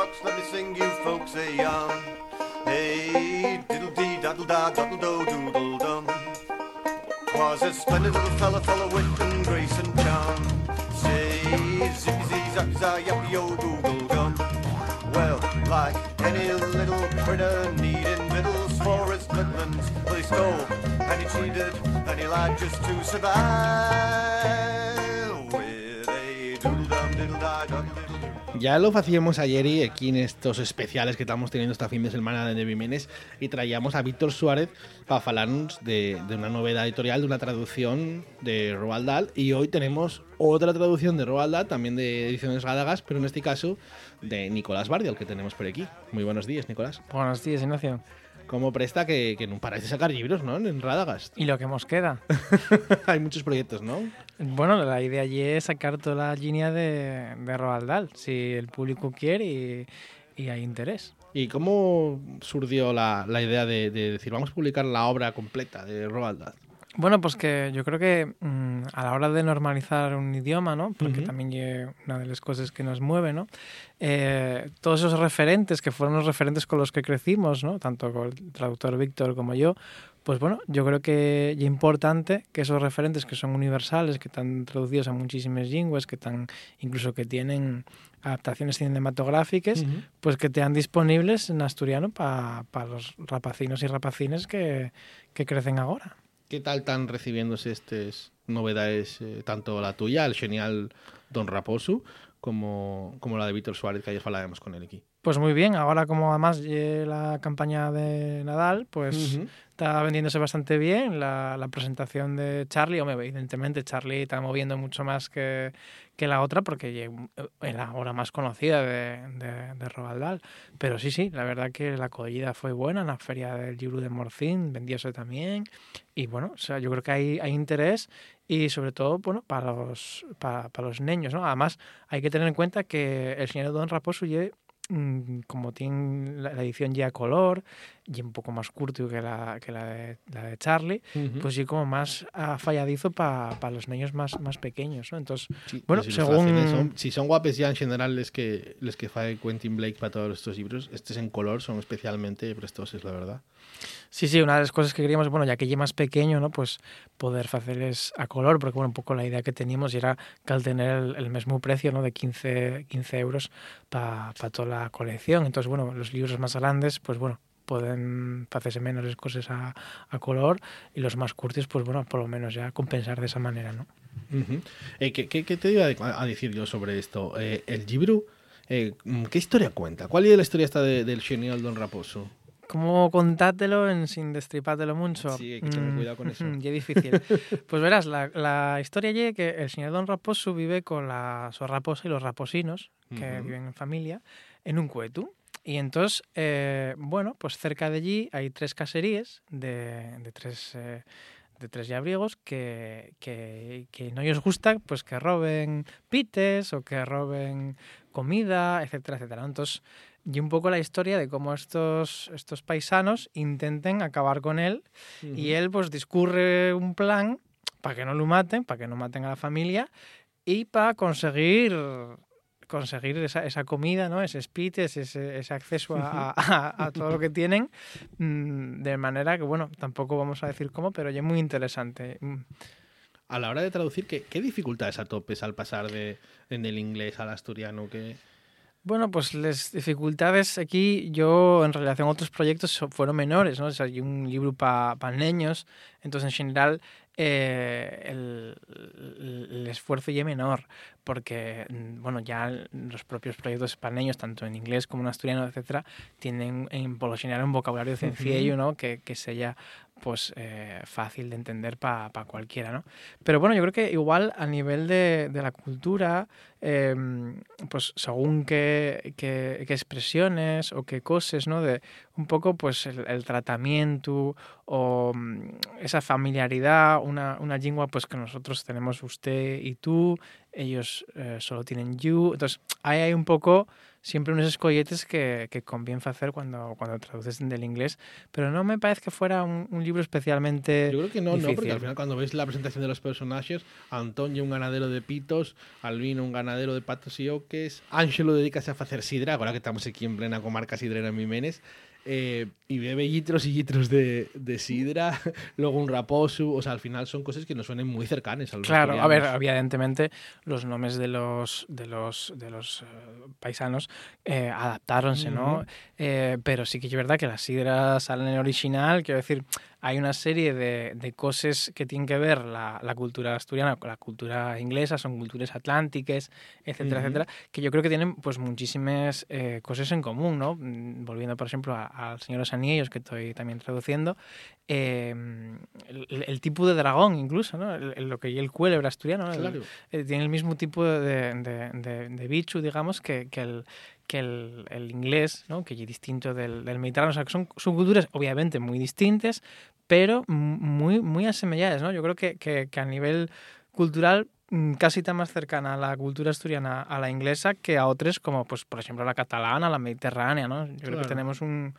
fox, let me sing you folks a um, yarn. Hey, diddle dee daddle da daddle do doodle dum. Was a splendid little fella full of wit and grace and charm. Say zippy zee zap za yappy yo doodle dum. Well, like any little critter needing victuals for his Midlands, well he stole and he cheated and he lied just to survive. Ya lo hacíamos ayer y aquí en estos especiales que estamos teniendo esta fin de semana de Nevimenes y traíamos a Víctor Suárez para hablarnos de, de una novedad editorial, de una traducción de Roald Dahl y hoy tenemos otra traducción de Roald Dahl, también de Ediciones Gádagas, pero en este caso de Nicolás Bardia, el que tenemos por aquí. Muy buenos días, Nicolás. Buenos días, Ignacio. ¿Cómo presta que, que no paráis de sacar libros, ¿no? En Radagast. ¿Y lo que nos queda? Hay muchos proyectos, ¿no? Bueno, la idea allí es sacar toda la línea de, de Roald Dahl, si el público quiere y, y hay interés. ¿Y cómo surgió la, la idea de, de decir, vamos a publicar la obra completa de Roald Dahl? Bueno, pues que yo creo que mm, a la hora de normalizar un idioma, ¿no? Porque Ujú. también es una de las cosas que nos mueve, ¿no? Eh, todos esos referentes que fueron los referentes con los que crecimos, ¿no? Tanto con el traductor Víctor como yo, pues bueno, yo creo que es importante que esos referentes que son universales, que están traducidos a muchísimas lenguas, que están incluso que tienen adaptaciones cinematográficas, Ujú. pues que tean disponibles en asturiano para los rapacinos y rapacines que, que crecen ahora. ¿Qué tal están recibiéndose estas novedades, eh, tanto la tuya, el genial Don Raposo, como, como la de Víctor Suárez, que ayer hablábamos con él aquí? Pues muy bien, ahora como además la campaña de Nadal, pues. Está vendiéndose bastante bien la, la presentación de Charlie. Hombre, evidentemente Charlie está moviendo mucho más que, que la otra porque es la obra más conocida de, de, de Roald Dahl. Pero sí, sí, la verdad que la acogida fue buena en la feria del libro de Morcín, vendióse también. Y bueno, o sea, yo creo que hay, hay interés y sobre todo, bueno, para los, para, para los niños, ¿no? Además, hay que tener en cuenta que el señor Don Raposo mm, como tiene la, edición ya color y un poco más curto que la, que la, de, la de Charlie, Ujú. pues sí como más ah, falladizo para los niños más, más pequeños, ¿no? Entonces, Sí, bueno, según- son- si son guapes ya en general les que les que fae Quentin Blake para todos estos libros, estos en color son especialmente prestosos, la verdad. sí, sí, una de las cosas que queríamos, bueno, ya que ya más pequeño, ¿no? Pues poder hacerles a color, porque bueno, un poco la idea que teníamos era que al tener el, el mismo precio, ¿no? De 15, 15 euros para toda la colección. Entonces, bueno, los libros más grandes, pues bueno, pueden hacerse menos las cosas a, a color y los más curtos, pues bueno, por lo menos ya compensar de esa manera, ¿no? Ujú. Eh, ¿qué, qué, qué te iba a decir yo sobre esto? Eh, el libro, eh, ¿qué historia cuenta? ¿Cuál es la historia esta de- del genial Don Raposo? ¿Cómo contártelo en, sin destripártelo mucho? Sí, hay que tener Mm, cuidado con eso. Ya difícil. pues verás, la, la historia es que el señor Don Raposo vive con la su raposa y los raposinos, que Ujú. viven en familia, en un cuetu. Y entonces, eh, bueno, pues cerca de allí hay tres caserías de, de tres... eh, de tres llabriegos que, que, que no les gusta pues que roben pites o que roben comida, etcétera, etcétera. Entonces, y un poco la historia de cómo estos, estos paisanos intenten acabar con él y él pues discurre un plan para que no lo maten, para que no maten a la familia y para conseguir conseguir esa, esa comida, ¿no? ese pites, ese, ese acceso a, a- a todo lo que tienen, mm, de manera que, bueno, tampoco vamos a decir cómo, pero ya es muy interesante. Mm. A la hora de traducir, ¿qué, qué dificultades atopes al pasar de, en el inglés al asturiano? ¿Qué... Bueno, pues las dificultades aquí, yo en relación a otros proyectos fueron menores, ¿no? O sea, hay un libro para niños, entonces en general eh, el, el esfuerzo ya es menor, porque, mm, bueno, ya los propios proyectos niños, tanto en inglés como en asturiano, etcétera, tienen en, por lo general un vocabulario sencillo, ¿no? Que, que sea pues eh, fácil de entender para cualquiera, ¿no? Pero bueno, yo creo que igual a nivel de, de la cultura, eh, pues según qué, qué, expresiones o qué cosas, ¿no? De un poco pues el, el tratamiento o mm, esa familiaridad, una, una lengua pues que nosotros tenemos usted y tú ellos eh, solo tienen you. Entonces, ahí hay un poco siempre unos escolletes que, que conviene hacer cuando, cuando traduces del inglés, pero no me parece que fuera un, un libro especialmente Yo creo que no, difícil. no, porque al final cuando ves la presentación de los personajes, Antonio un ganadero de pitos, Albino un ganadero de patos y oques, Ángelo dedícase a hacer sidra, ahora que estamos aquí en plena comarca sidrera en Mimenes, eh, y bebe litros y litros de, de sidra, luego un raposo, o sea, al final son cosas que nos suenen muy cercanas a los Claro, a ver, evidentemente los nombres de los de los de los eh, paisanos eh, adaptáronse, ¿no? Eh, pero sí que es verdad que las sidras salen en original, quiero decir, hay una serie de, de cosas que tienen que ver la, la cultura asturiana con la cultura inglesa, son culturas atlánticas, etcétera, Ujú. etcétera, que yo creo que tienen pues muchísimas eh, cosas en común, ¿no? Mm, Volviendo, por ejemplo, al Señor de los Anillos, que estoy también traduciendo, eh, el, el tipo de dragón incluso, ¿no? El- el- lo que el cuélebre asturiano, Claro. eh, tiene el mismo tipo de, de, de- de bicho, digamos, que, que el que el, el inglés, ¿no? que es distinto del, del mediterráneo. O sea, que son, son culturas obviamente muy distintas, pero muy, muy asemejadas. ¿no? Yo creo que, que, que a nivel cultural mm, casi está más cercana a la cultura asturiana a la inglesa que a otras como, pues, por ejemplo, la catalana, la mediterránea. ¿no? Yo creo Claro. que tenemos un...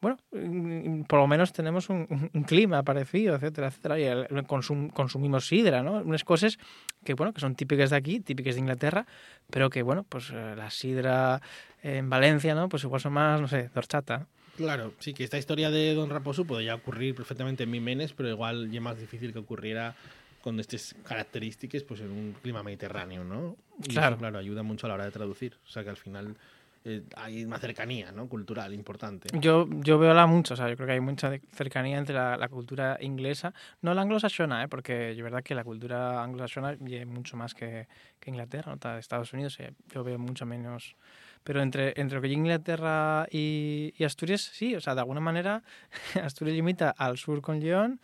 Bueno, mm, por lo menos tenemos un, un- un clima parecido, etcétera, etcétera. Y el- el consum- consumimos sidra, ¿no? Unas cosas que, bueno, que son típicas de aquí, típicas de Inglaterra, pero que, bueno, pues eh, la sidra en Valencia, ¿no? Pues igual son más, no sé, dorchata. Claro, sí, que esta historia de Don Raposo podría ocurrir perfectamente en Mimenes, pero igual ya más difícil que ocurriera con estas características pues en un clima mediterráneo, ¿no? Y Claro. eso, claro, ayuda mucho a la hora de traducir. O sea que al final eh, hay una cercanía, ¿no? Cultural importante. Yo, yo veo la mucho, o sea, yo creo que hay mucha cercanía entre la, la cultura inglesa, no la anglosajona, ¿eh? porque es verdad que la cultura anglosajona es mucho más que, que Inglaterra, ¿no? Ta- Estados Unidos, eh, yo veo mucho menos. Pero entre, entre lo que Inglaterra y, y Asturias, sí, o sea, de alguna manera Asturias limita al sur con León,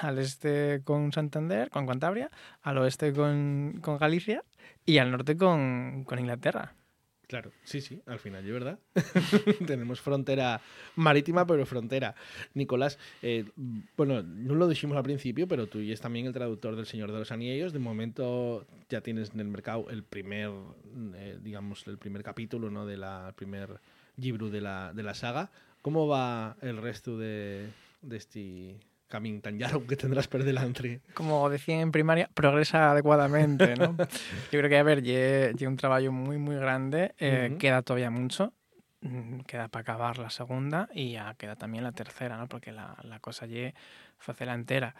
al este con Santander, con Cantabria, al oeste con, con Galicia y al norte con, con Inglaterra. Claro, sí, sí, al final, es verdad. Tenemos frontera marítima, pero frontera. Nicolás, eh, bueno, no lo dijimos al principio, pero tú y es también el traductor del Señor de los Anillos. De momento ya tienes en el mercado el primer, eh, digamos, el primer capítulo, ¿no? De la primer libro de la, de la saga. ¿Cómo va el resto de, de este camino tan largo que tendrás por delante? como decían en primaria, progresa adecuadamente, ¿no? Yo creo que, a ver, lleva un trabajo muy, muy grande, eh, queda todavía mucho, mm, queda para acabar la segunda y ya queda también la tercera, ¿no? Porque la, la cosa lle la entera.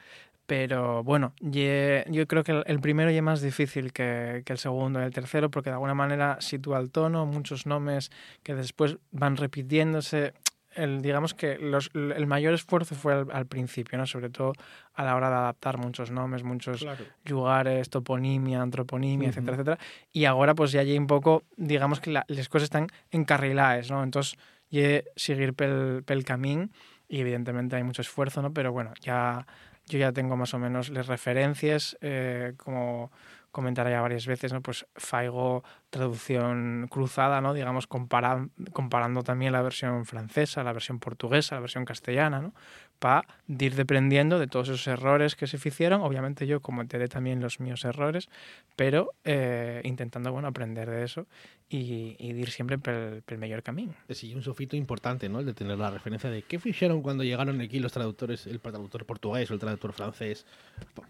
Pero bueno, ye- yo creo que el, primero es más difícil que, que el segundo y el tercero porque de alguna manera sitúa el tono, muchos nombres que después van repitiéndose. El, digamos que los- el mayor esfuerzo fue al, al principio, ¿no? sobre todo a la hora de adaptar muchos nombres, muchos Claro. lugares, toponimia, antroponimia, Ujú. etcétera, etcétera. Y ahora pues ya hay un poco, digamos que la- las cosas están encarriladas, ¿no? Entonces, ya seguir pel, pel camín y evidentemente hay mucho esfuerzo, ¿no? Pero bueno, ya yo ya tengo más o menos las referencias, eh, como comentaré ya varias veces, ¿no? Pues Faigo traducción cruzada, ¿no? Digamos, compara- comparando también la versión francesa, la versión portuguesa, la versión castellana, ¿no? Para ir deprendiendo de todos esos errores que se hicieron. Obviamente yo cometeré también los míos errores, pero eh, intentando, bueno, aprender de eso y, y ir siempre pel, pel mejor camino. Sí, un sofito importante, ¿no? El de tener la referencia de qué hicieron cuando llegaron aquí los traductores, el traductor portugués o el traductor francés,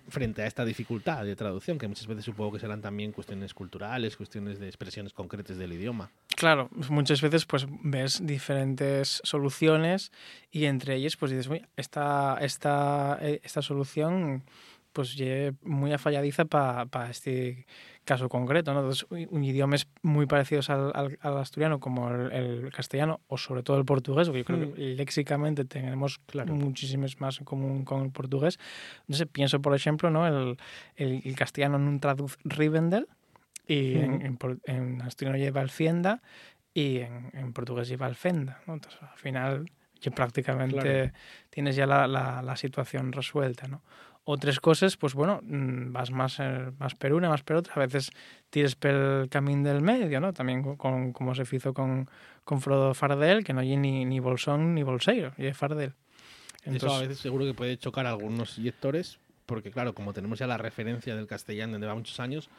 frente a esta dificultad de traducción, que muchas veces supongo que serán también cuestiones culturales, cuestiones de expresiones concretas del idioma. Claro, muchas veces pues ves diferentes soluciones y entre ellas pues dices, "Uy, esta, esta, eh, esta solución pues muy afalladiza para este caso concreto, ¿no? Entonces, un idiomas muy parecidos al, al, al asturiano como el, el castellano o sobre todo el portugués, porque yo creo Mm. que léxicamente tenemos Claro. muchísimas más en común con el portugués. Entonces pienso, por ejemplo, ¿no? el, el, el castellano no traduce Rivendell y en, Ujú. en, por- en asturiano lleva Alfienda y en, en portugués lleva Alfenda. ¿no? Entonces, al final, ya prácticamente Claro. tienes ya la, la, la situación resuelta. ¿no? Otras cosas, pues bueno, mm, vas más, eh, más per una, más per otra. A veces tires pel camino del medio, ¿no? También con- con, como se hizo con, con Frodo Fardel, que no hay ni, ni bolsón ni bolseiro, y es Fardel. Eso a Entonces, veces seguro que puede chocar a algunos lectores, porque claro, como tenemos ya la referencia del castellano desde va muchos años,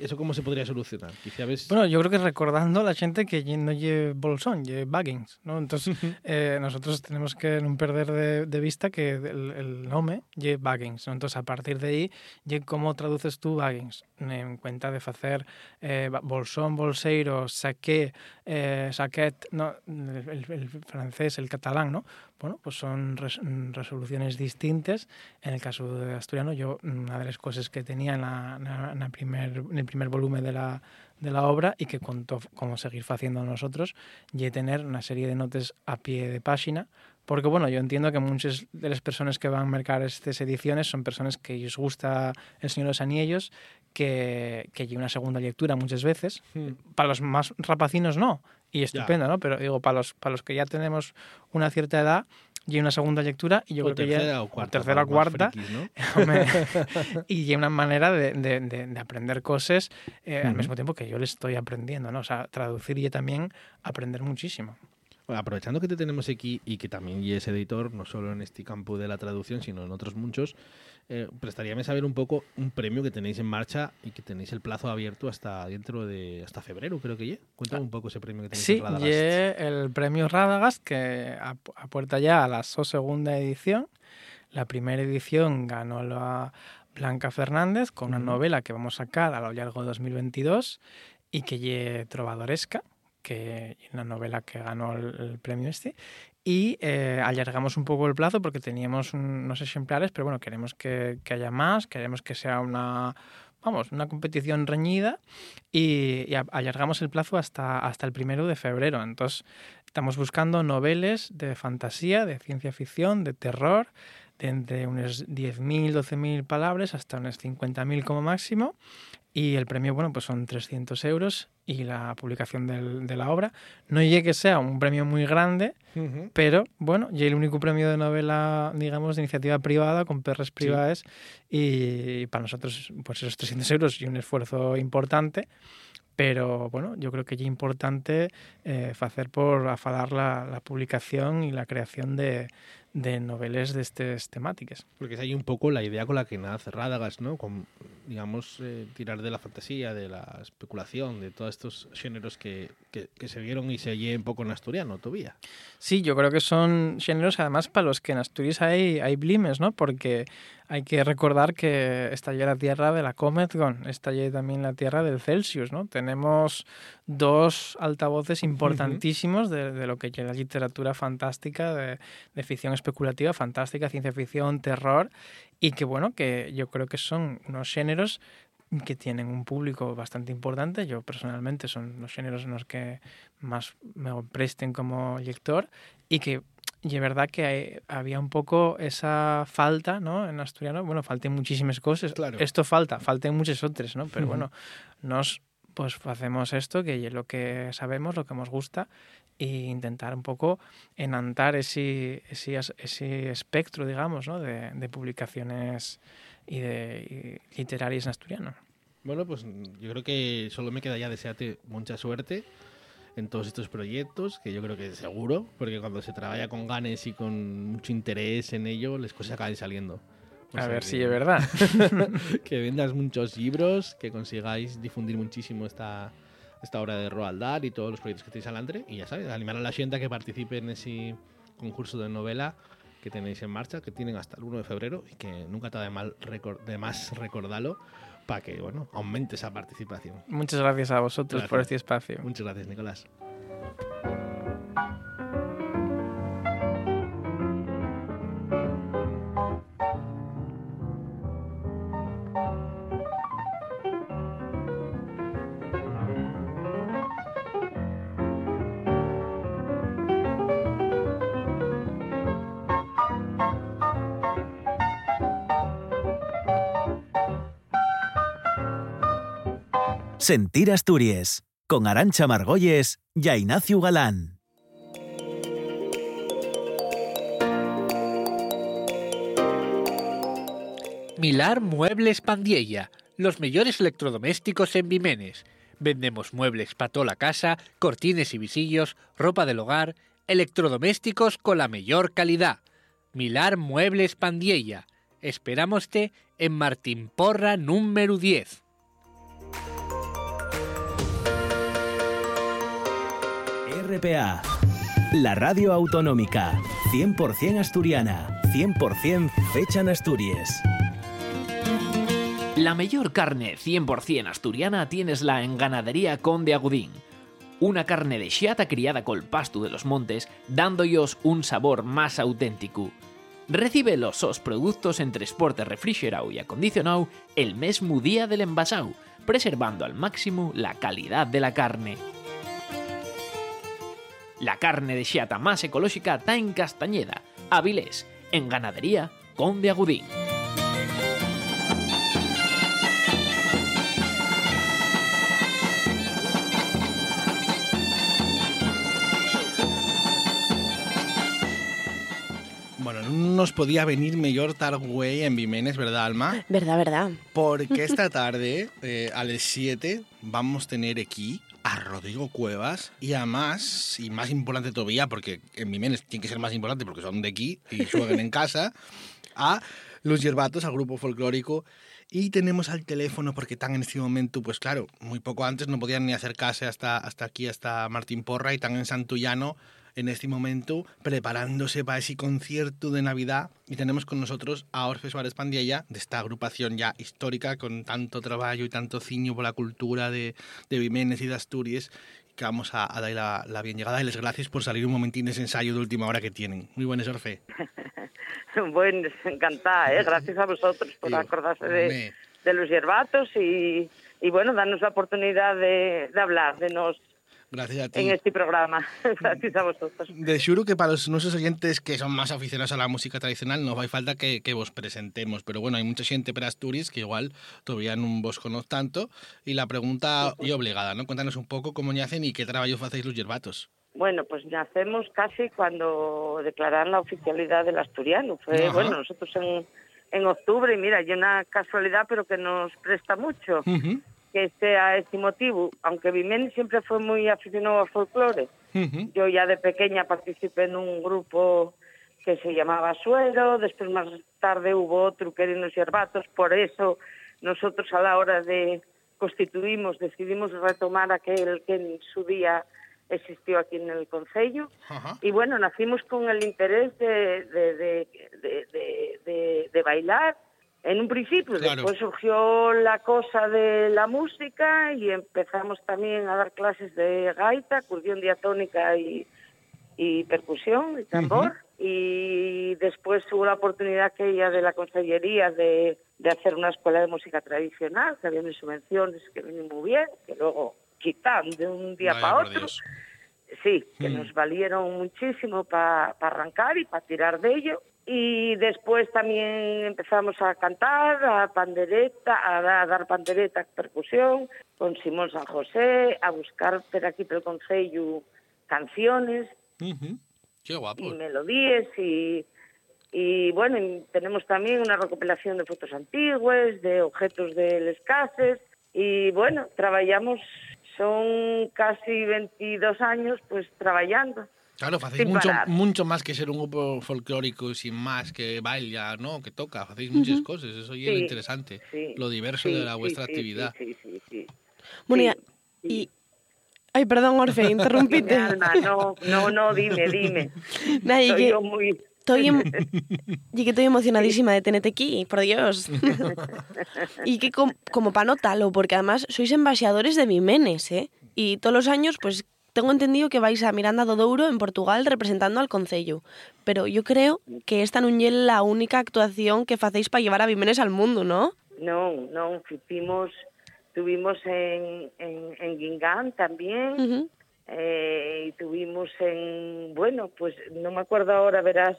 ¿Eso cómo se podría solucionar? Quizá ves... Bueno, yo creo que recordando a la gente que no lleve bolsón, lleve baggings, ¿no? Entonces, eh, nosotros tenemos que no perder de, de vista que el, el nombre lleve baggings, ¿no? Entonces, a partir de ahí, cómo traduces tú baggings? En cuenta de hacer eh, bolsón, bolseiro, saqué, eh, saquet, no, el, el francés, el catalán, ¿no? Bueno, pues son res- resoluciones distintas. En el caso de asturiano, yo, una de las cosas que tenía en, la, primer, en el primer volumen de la, de la obra y que contó cómo seguir haciendo nosotros, y tener una serie de notas a pie de página, porque bueno, yo entiendo que muchas de las personas que van a mercar estas ediciones son personas que les gusta El Señor de los Anillos, que, que hay una segunda lectura muchas veces. Hmm. Para los más rapacinos no, y estupendo, ¿no? Pero digo, para los, para los que ya tenemos una cierta edad, y una segunda lectura, y yo o creo que ya... tercera o cuarta. tercera o cuarta, frikis, ¿no? Y hay una manera de, de- de- de aprender cosas eh, al Ujú. mismo tiempo que yo le estoy aprendiendo, ¿no? O sea, traducir y también aprender muchísimo. Bueno, aprovechando que te tenemos aquí y que también es editor, no solo en este campo de la traducción, sino en otros muchos, eh, prestaríame saber un poco un premio que tenéis en marcha y que tenéis el plazo abierto hasta dentro de hasta febrero, creo que ya. Cuéntame un poco ese premio que tenéis Sí, en Radagast. y el premio Radagast, que a, a puerta ya a la so segunda edición. La primera edición ganó la Blanca Fernández con una novela que vamos a sacar a lo largo de 2022 y que lle Trovadoresca, que una novela que ganó el, premio este. Y eh, alargamos un poco el plazo porque teníamos un- unos ejemplares, pero bueno, queremos que, que haya más, queremos que sea una, vamos, una competición reñida y, y alargamos el plazo hasta, hasta el primero de febrero. Entonces, estamos buscando noveles de fantasía, de ciencia ficción, de terror, de entre unas 10.000, 12.000 palabras hasta unas 50.000 como máximo. Y el premio, bueno, pues son 300 euros y la publicación del- de la obra. No llegue que sea un premio muy grande, Ujú. pero bueno, y el único premio de novela, digamos, de iniciativa privada con perres privadas y para nosotros, pues esos 300 euros y un esfuerzo importante. Pero bueno, yo creo que es importante eh, hacer por afalar la, la publicación y la creación de, de noveles de estas temáticas. Porque es ahí un poco la idea con la que nace Radagast, ¿no? Con, digamos, eh, tirar de la fantasía, de la especulación, de todos estos géneros que, que, que se vieron y se oye un poco en asturiano todavía. Sí, yo creo que son géneros además para los que en Asturias hay, hay blimes, ¿no? Porque hay que recordar que está ya la tierra de la Comet Gun, está también la tierra del Celsius, ¿no? Tenemos dos altavoces importantísimos de, de lo que es la literatura fantástica, de, de ficción especulativa, fantástica, ciencia ficción, terror, y que bueno, que yo creo que son unos géneros que tienen un público bastante importante. Yo personalmente son los géneros en los que más me presten como lector y que y es verdad que hay- había un poco esa falta, ¿no? En asturiano, bueno, faltan muchísimas cosas. Claro. Esto falta, faltan muchas otras, ¿no? Pero Ujú. bueno, nos pues hacemos esto, que es lo que sabemos, lo que nos gusta, e intentar un poco enantar ese, ese, ese espectro, digamos, ¿no? de, de publicaciones y de y literarias en asturiano. Bueno, pues yo creo que solo me queda ya desearte mucha suerte en todos estos proyectos, que yo creo que seguro, porque cuando se trabaja con ganes y con mucho interés en ello, las cosas acaban saliendo. O A sea ver si es verdad. que vendas muchos libros, que consigáis difundir muchísimo esta, esta obra de Roald Dahl y todos los proyectos que tenéis adelante. Y ya sabes, animar a la gente a que participe en ese concurso de novela que tenéis en marcha, que tienen hasta el 1 de febrero y que nunca está de, mal de más recordarlo para que bueno, aumente esa participación. Muchas gracias a vosotros por Gracias. este espacio. Muchas gracias, Nicolás. Sentir Asturias, con Arancha Margolles y Ignacio Galán. Milar Muebles Pandiella, los mejores electrodomésticos en Vimenes. Vendemos muebles para toda la casa, cortines y visillos, ropa del hogar, electrodomésticos con la mejor calidad. Milar Muebles Pandiella. Esperámoste en Martín Porra número 10. RPA, la radio autonómica, 100% asturiana, 100% fecha en Asturias. La mejor carne 100% asturiana tienesla en Ganadería Conde Agudín. Una carne de xiata criada col pasto de los montes, dándoos un sabor más auténtico. Recibe los sos productos en transporte refrigerado y acondicionado el mesmo día del envasado, preservando al máximo la calidad de la carne. La carne de xiata más ecológica está en Castañeda, Avilés, en Ganadería Conde Agudín. Bueno, no nos podía venir mejor Targüey en Vimenes, ¿verdad, Alma? Verdad, verdad. Porque esta tarde, eh, a las 7, vamos a tener aquí a Rodrigo Cuevas y además, y más importante todavía, porque en Vimenes tiene que ser más importante porque son de aquí y juegan en casa, a Los Yerbatos, al grupo folclórico. Y tenemos al teléfono porque están en este momento, pues claro, muy poco antes no podían ni acercarse hasta, hasta aquí, hasta Martín Porra, y están en Santullano en este momento preparándose para ese concierto de Navidad y tenemos con nosotros a Orfe Suárez Pandiella de esta agrupación ya histórica con tanto trabajo y tanto ciño por la cultura de, de Vimenes y de Asturias que vamos a, a dar la, la bien llegada y les gracias por salir un momentín de ese ensayo de última hora que tienen. Muy buenas, Orfe. bueno, encantada, ¿eh? gracias a vosotros por Digo, acordarse de, de los yerbatos y, y bueno, darnos la oportunidad de, de hablar de nos Gracias a ti. en este programa. gracias a vosotros. De xuro que para los nuestros oyentes que son más aficionados a la música tradicional no vai falta que, que vos presentemos, pero bueno, hay mucha gente para Asturias que igual todavía no vos conoz tanto y la pregunta y obligada, ¿no? Cuéntanos un poco cómo hacen y qué trabajo hacéis los yerbatos. Bueno, pues nacemos casi cuando declararon la oficialidad del asturiano. Fue, Ajá. bueno, nosotros en, en octubre, y mira, hay una casualidad, pero que nos presta mucho Ujú, que sea este motivo. Aunque Vimenes siempre fue muy aficionado al folclore. Yo ya de pequeña participé en un grupo que se llamaba Suero, después más tarde hubo otro que eran los Yerbatos, por eso nosotros a la hora de constituimos, decidimos retomar aquel que en su día existió aquí en el Concello. Y bueno, nacimos con el interés de, de- de- de bailar en un principio. Claro. Después surgió la cosa de la música y empezamos también a dar clases de gaita, acordeón diatónica y, y percusión y tambor. Y después hubo la oportunidad aquella de la consellería de, de hacer una escuela de música tradicional, que había unas subvenciones que venían muy bien, que luego quitan de un día para otro. Dios. Sí, que Mm. nos valieron muchísimo para arrancar y para tirar de ello. Y después también empezamos a cantar, a pandereta, a, da- a dar pandereta, percusión, con Simón San José, a buscar por aquí por el Concello canciones. Qué guapo. y melodías y, y bueno, y tenemos también una recopilación de fotos antiguas, de objetos de les cases y bueno, trabajamos, son casi 22 años pues trabajando. Claro, hacéis mucho, parar. mucho más que ser un grupo folclórico y sin más que baila, ¿no? Que toca, hacéis muchas cosas, eso y es lo Sí, interesante, sí, lo diverso Sí, de la sí, vuestra sí, actividad. Sí, sí, sí. sí. Bueno, Sí, y- sí. Ay, perdón, Orfe, interrumpite. Alma, no, no, no, dime, dime. Nah, y Soy que yo muy... estoy, em- y que estoy emocionadísima de tenerte aquí, por Dios. y que com- como para notarlo, porque además sois embaixadores de Vimenes, ¿eh? Y todos los años, pues tengo entendido que vais a Miranda do Douro en Portugal representando al Concello. Pero yo creo que esta non é la única actuación que facéis para llevar a Vimenes al mundo, ¿no? No, no, fuimos, tuvimos en, en, en Guingán también, eh, y tuvimos en, bueno, pues no me acuerdo ahora, verás,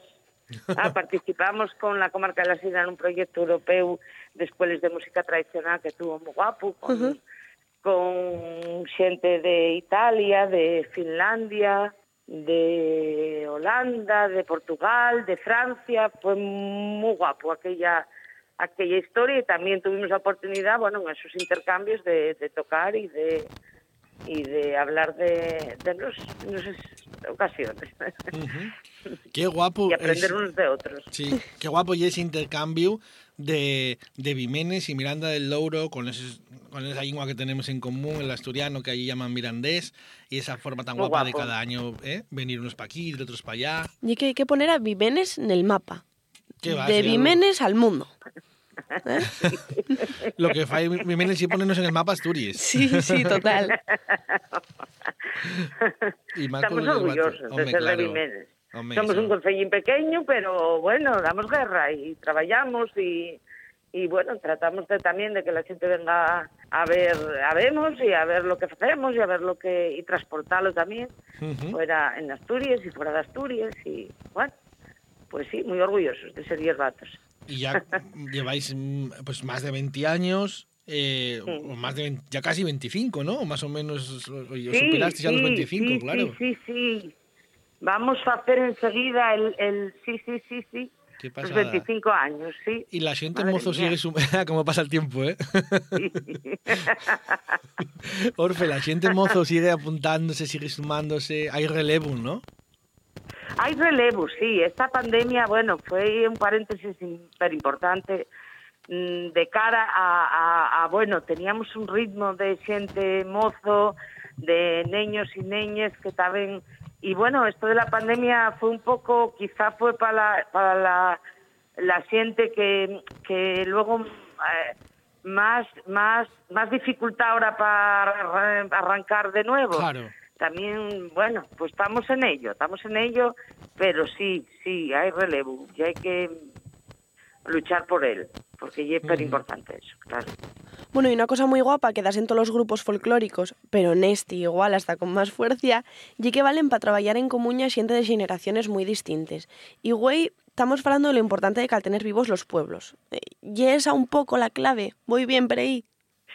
ah, participamos con la Comarca de la Sina en un proyecto europeo de escuelas de música tradicional que tuvo muy guapo, con. Con xente de Italia, de Finlandia, de Holanda, de Portugal, de Francia, fue muy guapo aquella aquella historia y también tuvimos la oportunidad, bueno, en esos intercambios de, de tocar y de y de hablar de, de los, nuestras ocasiones. Qué guapo y aprender es- unos de otros. Sí, qué guapo y ese intercambio de, de Vimenes y Miranda del Louro con, ese- con esa lengua que tenemos en común, el asturiano que allí llaman mirandés, y esa forma tan Muy guapa de cada año, ¿eh? venir unos para aquí, otros para allá. Y que hay que poner a Vimenes en el mapa. ¿Qué va? de Vimenes al mundo. Lo que fa Vimenes y ponernos en el mapa Asturias. Sí, sí, total. Y más con Estamos los orgullosos de ser claro. de Vimenes. Somos un concellín pequeño, pero bueno, damos guerra y trabajamos y, y bueno, tratamos de, también de que la gente venga a ver, a vernos y a ver lo que hacemos y a ver lo que, y transportarlo también Ujú. fuera en Asturias y fuera de Asturias y bueno, pues sí, muy orgullosos de ser hierbatos. Y ya lleváis mm, pues más de 20 años, eh, Sí. o más de 20 ya casi 25, ¿no? Más o menos, o- o Sí, superaste ya los sí, 25, sí, claro. Sí, sí, sí. Vamos a hacer enseguida el, el sí, sí, sí, sí. Qué Los pasada. 25 años, sí. Y la gente Madre mozo mía. sigue sumando, como pasa el tiempo, ¿eh? Orfe, la gente mozo sigue apuntándose, sigue sumándose, hay relevo, ¿no? Hay relevo, sí. Esta pandemia, bueno, fue un paréntesis súper importante mm, de cara a, a- a, bueno, teníamos un ritmo de xente mozo, de niños y niñas que estaban... Y bueno, esto de la pandemia fue un poco, quizá fue para la, para la, la gente que, que luego eh, más, más, más dificultad ahora para arrancar de nuevo Claro. también, bueno, pues estamos en ello, estamos en ello, pero sí, sí, hay relevo y hay que luchar por él, porque es súper importante eso, claro. Bueno, y una cosa muy guapa que das en todos los grupos folclóricos, pero en este igual hasta con más fuerza, y que valen para trabajar en comuña xente de generaciones muy distintas. Y güey, estamos hablando de lo importante de caltener vivos los pueblos. Eh, Y esa un poco la clave. Voy bien, Prei.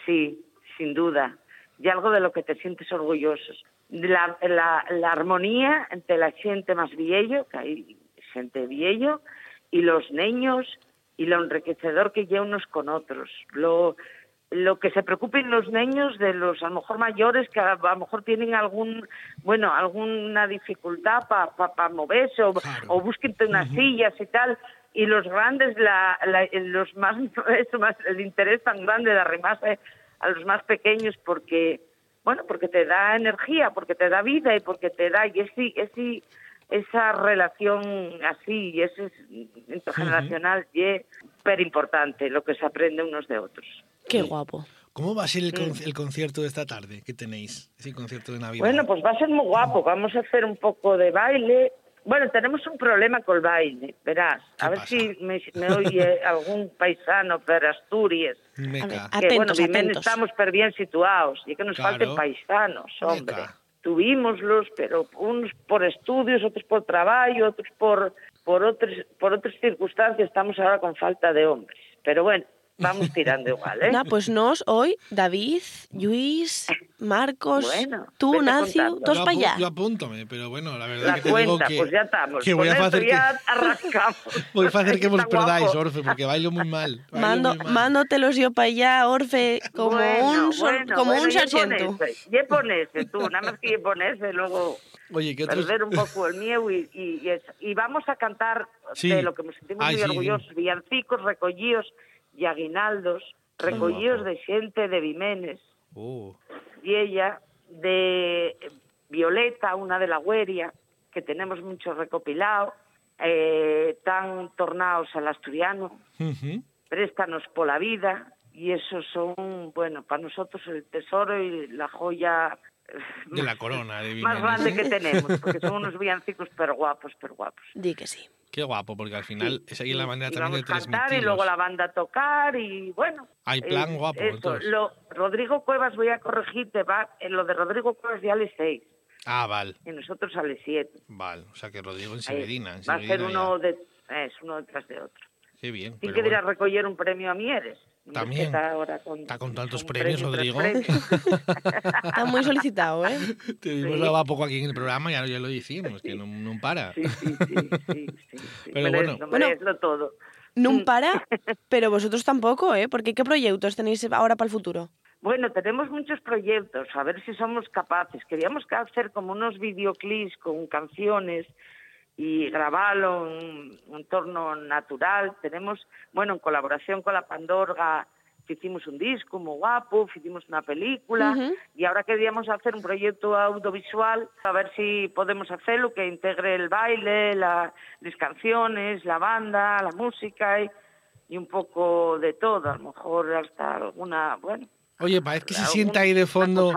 Sí, sin duda, y algo de lo que te sientes orgulloso. La, la, la armonía entre la gente más viejo, que hay gente viejo, y los niños, y lo enriquecedor que lleva unos con otros. Lo, lo que se preocupen los niños de los a lo mejor mayores que a, a lo mejor tienen algún bueno alguna dificultad para pa, pa moverse o, Claro. o busquen unas sillas y tal y los grandes la, la- los más eso más el interés tan grande de arrimarse a los más pequeños porque bueno porque te da energía porque te da vida y porque te da y ese, ese esa relación así y ese intergeneracional y es súper importante lo que se aprende unos de otros Qué guapo. ¿Cómo va a ser el, con- el concierto de esta tarde que tenéis? Ese concierto de Navidad. Bueno, pues va a ser muy guapo. Vamos a hacer un poco de baile. Bueno, tenemos un problema con el baile, verás. ¿Qué A ver pasa? si me, me oye algún paisano per Asturias. Meca. Que bueno, Atentos, Vimen atentos. estamos per bien situados y que nos Claro. falten paisanos, hombre. Meca. Tuvimoslos, pero unos por estudios, otros por trabajo, otros por por otras por otras circunstancias. Estamos ahora con falta de hombres. Pero bueno, vamos tirando igual, ¿eh? Nah, pues nos, hoy, David, Luis, Marcos, Bueno, tú, Nacio, todos para allá. yo apúntome, pero bueno, la verdad La que te digo cuenta, que, pues ya estamos. que voy a hacer que, ya arrancamos. voy a hacer que vos perdáis. Orfe, porque bailo muy mal. bailo Mando, muy mal. mándotelos yo para allá, Orfe, como Bueno, un, sol- bueno, como bueno, un sargento. Ya ponese tú, nada más que ya ponese, luego Oye, ¿qué otros...? perder un poco el miedo y, y, y eso. Y vamos a cantar Sí. de lo que nos sentimos Ay, muy sí, sí. orgullosos, villancicos, recollidos y aguinaldos, recollidos de xente de Vimenes, Oh, y ella de Violeta, una de la Gueria, que tenemos mucho recopilado, eh, tan tornados al asturiano, ujú. préstanos por la vida y esos son, bueno, para nosotros el tesoro y la joya de la corona de más grande que tenemos, porque son unos villancicos pero guapos, pero guapos. Di que sí. Qué guapo, porque al final es ahí la manera también de cantar transmitirlos. y luego la banda a tocar y bueno. Hay plan guapo, Eso, entonces. lo, Rodrigo Cuevas, voy a corregirte, va, en lo de Rodrigo Cuevas ya le seis Ah, vale, y nosotros a le siete. vale. O sea que Rodrigo en Severina. En va a ser uno ya. de, es uno detrás de otro. Qué bien. Sin pero que dirás bueno. recoger un premio a Mieres. También. que Está, ahora con, Está con tantos premios, premio, Rodrigo. premios. Está muy solicitado, ¿eh? Te dimos Sí. la va poco aquí en el programa, ya, ya lo decimos, que no, no para. Sí, sí, sí, sí, sí, sí. Pero bueno. Bueno. merezlo todo. No para, pero vosotros tampoco, ¿eh? Porque ¿qué proyectos tenéis ahora para el futuro? Bueno, tenemos muchos proyectos, a ver si somos capaces. Queríamos que hacer como unos videoclips con canciones y grabarlo en un entorno natural. Tenemos, bueno, en colaboración con la Pandorga, hicimos un disco muy guapo, hicimos una película y ahora queríamos hacer un proyecto audiovisual a ver si podemos hacerlo que integre el baile, la- las canciones, la banda, la música y, y un poco de todo, a lo mejor hasta alguna, bueno, Oye, parece que se sienta ahí de fondo.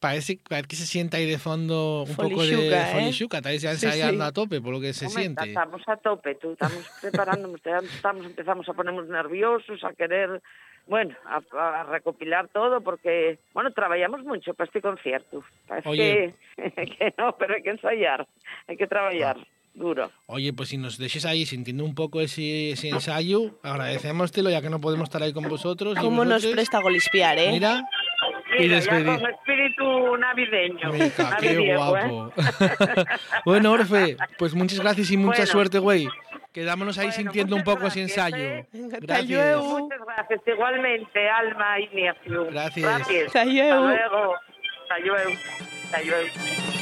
Parece, parece que se sienta ahí de fondo un poco de Follishuca, ¿eh? follishuca. Estáis ya Sí, ensayando sí. a tope por lo que se Hombre, siente. Estamos a tope, tú, estamos preparando, estamos, empezamos a ponernos nerviosos, a querer, bueno, a, a recopilar todo, porque, bueno, trabajamos mucho para este concierto. Parece Oye. que, que no, pero hay que ensayar, hay que trabajar duro. Oye, pues si nos dejes ahí sintiendo un poco ese, ese ensayo, agradecémoslo ya que no podemos estar ahí con vosotros. ¿Cómo nos vosotros. presta a golispear, eh? Mira, y despedir. con espíritu navideño. Mica, qué navidiego, ¿eh? guapo. bueno, Orfe, pues muchas gracias y mucha Bueno. suerte, güey. Quedámonos ahí Bueno, sintiendo un poco ese ensayo. ¿eh? Gracias. luego. Muchas gracias, igualmente, Alma y Ignacio. Gracias. Gracias. Hasta luego. Hasta luego. Hasta luego.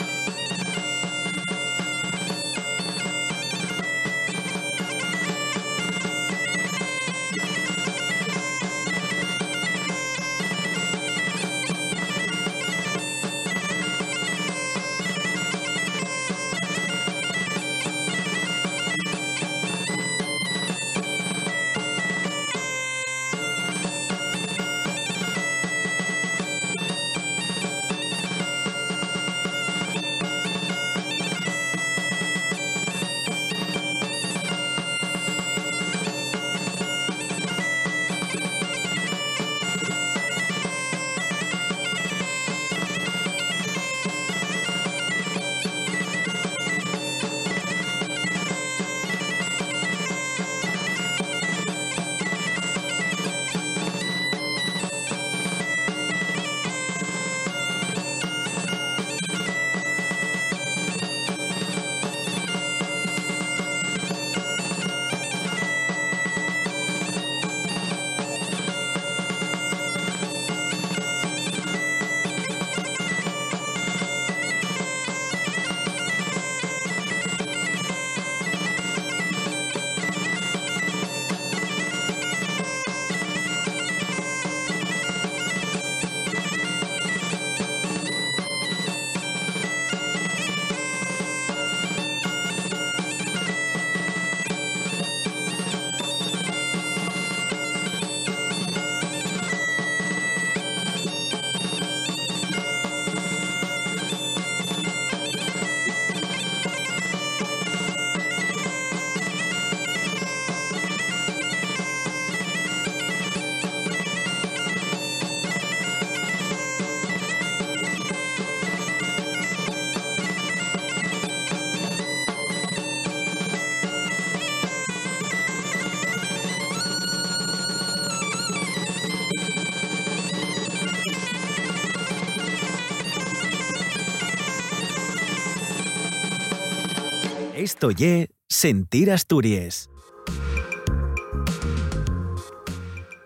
Esto ye Sentir Asturias.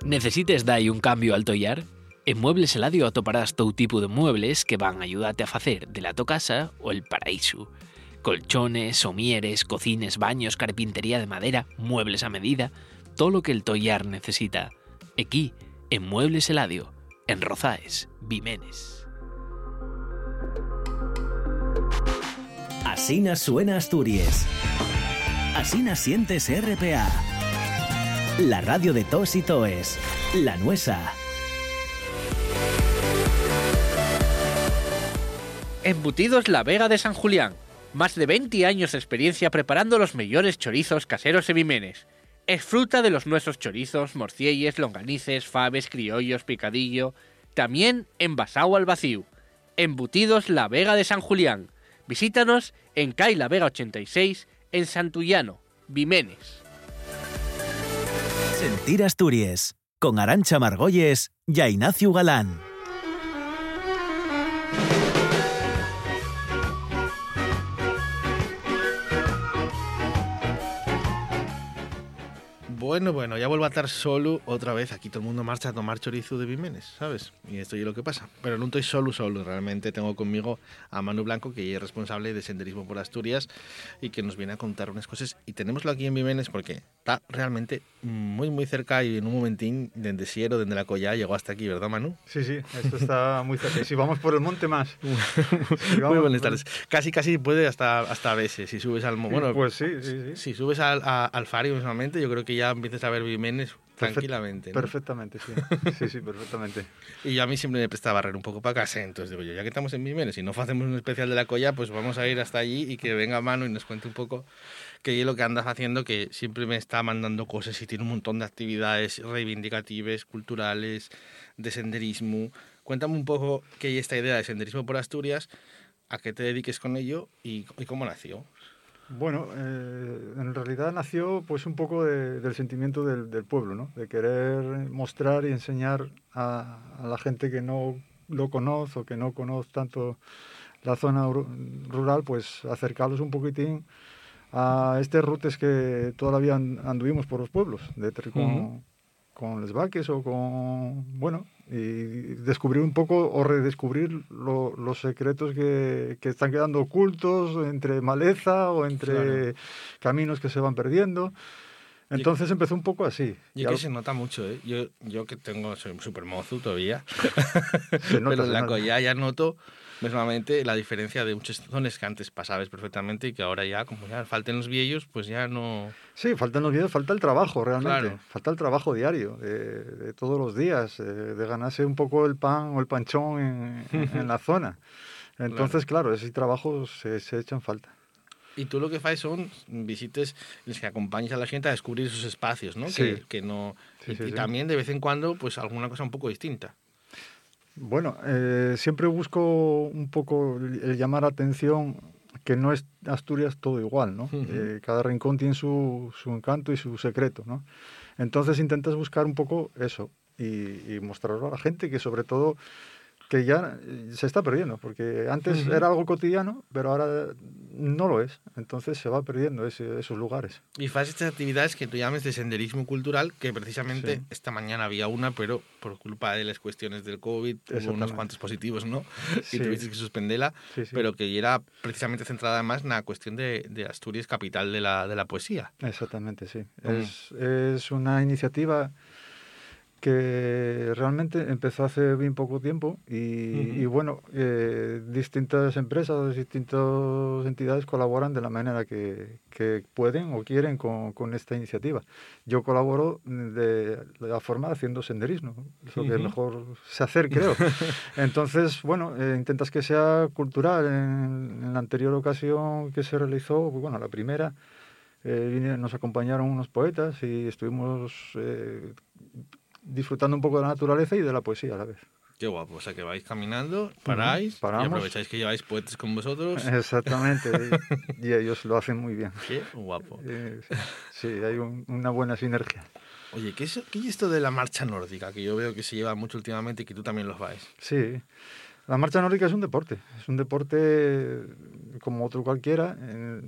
Necesites dai un cambio al tollar? En Muebles Eladio atoparás todo tipo de muebles que van a ayudarte a facer de la to casa o el paraíso. Colchones, somieres, cocines, baños, carpintería de madera, muebles a medida, todo lo que el tollar necesita. Aquí, en Muebles Eladio, en Rozaes, Vimenes. Asina suena Asturias. Asina sientes RPA. La radio de tos y toes. La nuesa. Embutidos La Vega de San Julián. Más de 20 años de experiencia preparando los mejores chorizos caseros en Vimenes. Disfruta de los nuestros chorizos, morcielles, longanices, faves, criollos, picadillo. También envasado al vacío. Embutidos La Vega de San Julián. Visítanos en Cai La Vega 86 en Santullano, Vimenes. Sentir Asturias. Con Arancha Margolles y Ignacio Galán. Bueno, bueno, ya vuelvo a estar solo otra vez. Aquí todo el mundo marcha a tomar chorizo de Vimenes, ¿sabes? Y esto es lo que pasa. Pero no estoy solo, solo. Realmente tengo conmigo a Manu Blanco, que es responsable de Senderismo por Asturias y que nos viene a contar unas cosas. Y tenemoslo aquí en Vimenes porque está realmente muy, muy cerca y en un momentín, desde Siero, desde la Collá, llegó hasta aquí, ¿verdad, Manu? Sí, sí, esto está muy cerca. Si vamos por el monte más. Si muy buenas tardes. Casi, casi puede hasta, hasta a veces, si subes al... Bueno, pues sí, sí, sí. Si subes al, a, al Fario mismamente, yo creo que ya empiezas a ver Vimenes tranquilamente. ¿no? Perfectamente, sí. Sí, sí, perfectamente. y yo a mí siempre me prestaba barrer un poco para casa, entonces digo yo, ya que estamos en Vimenes y no hacemos un especial de la colla, pues vamos a ir hasta allí y que venga Mano y nos cuente un poco qué es lo que andas haciendo, que siempre me está mandando cosas y tiene un montón de actividades reivindicativas, culturales, de senderismo. Cuéntame un poco qué es esta idea de senderismo por Asturias, a qué te dediques con ello y, y cómo nació. Bueno, eh, en realidad nació pues un poco de, del sentimiento del, del, pueblo, ¿no? De querer mostrar y enseñar a, a, la gente que no lo conoce o que no conoce tanto la zona rural, pues acercarlos un poquitín a estas rutas que todavía anduvimos por los pueblos, de, con, uh -huh. con los vaques o con, bueno, y descubrir un poco o redescubrir lo, los secretos que, que, están quedando ocultos entre maleza o entre claro. caminos que se van perdiendo. Entonces y, empezó un poco así. Y que se nota mucho, ¿eh? Yo, yo que tengo, soy súper mozo todavía, se nota, pero se la nota. colla ya noto mismamente la diferencia de muchas zonas que antes pasabas perfectamente y que ahora ya, como ya faltan los viejos, pues ya no... Sí, faltan los viejos, falta el trabajo realmente, Claro. falta el trabajo diario, de, de todos los días, eh, de ganarse un poco el pan o el panchón en, en- en la zona. Entonces, claro, ese trabajo se, se echa en falta. Y tú lo que haces son visitas en las que acompañas a la gente a descubrir esos espacios, ¿no? Sí. Que, que no... Sí, y, sí, y también de vez en cuando, pues alguna cosa un poco distinta. Bueno, eh, siempre busco un poco el, llamar atención que no es Asturias todo igual, ¿no? Eh, cada rincón tiene su, su encanto y su secreto, ¿no? Entonces intentas buscar un poco eso y, y mostrarlo a la gente que sobre todo que ya eh, se está perdiendo, porque antes Ujú. era algo cotidiano, pero ahora no lo es. Entonces se va perdiendo ese- esos lugares. Y haces estas actividades que tú llames de senderismo cultural, que precisamente Sí. esta mañana había una, pero por culpa de las cuestiones del COVID hubo unos cuantos positivos, ¿no? Sí. Y tuviste que suspenderla, Sí, pero que era precisamente centrada más en la cuestión de, de Asturias, capital de la, de la poesía. Exactamente, sí. Es, es una iniciativa que realmente empezó hace bien poco tiempo y, Ujú. y bueno, eh, distintas empresas, distintas entidades colaboran de la manera que, que pueden o quieren con, con esta iniciativa. Yo colaboro de, la forma haciendo senderismo, es lo que Ujú. mejor sé hacer, creo. Entonces, bueno, eh, intentas que sea cultural. En, en la anterior ocasión que se realizó, pues, bueno, la primera, eh, nos acompañaron unos poetas y estuvimos eh, disfrutando un poco de la naturaleza y de la poesía a la vez. Qué guapo, o sea que vais caminando, paráis y paramos. aprovecháis que lleváis poetes con vosotros. Exactamente, y, y ellos lo hacen muy bien. Qué guapo. Eh, sí, hay un- una buena sinergia. Oye, ¿qué es, ¿qué es esto de la marcha nórdica? Que yo veo que se lleva mucho últimamente y que tú también los vais. Sí, la marcha nórdica es un deporte, es un deporte como otro cualquiera, eh,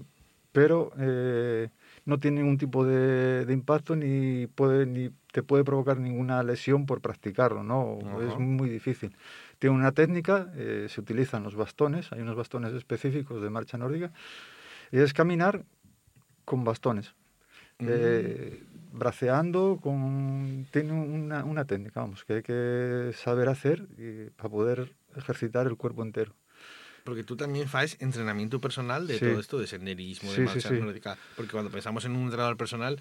pero eh, no tiene ningún tipo de, de impacto ni puede ni te puede provocar ninguna lesión por practicarlo, ¿no? Ajá. Es muy difícil. Tiene una técnica, eh, se utilizan los bastones, hay unos bastones específicos de marcha nórdica, y es caminar con bastones. Eh, braceando con tiene una, una técnica vamos que hay que saber hacer y- para poder ejercitar el cuerpo entero Porque tú también haces entrenamiento personal de Sí. todo esto de senderismo, de sí, marcha sí. nórdica. Porque cuando pensamos en un entrenador personal,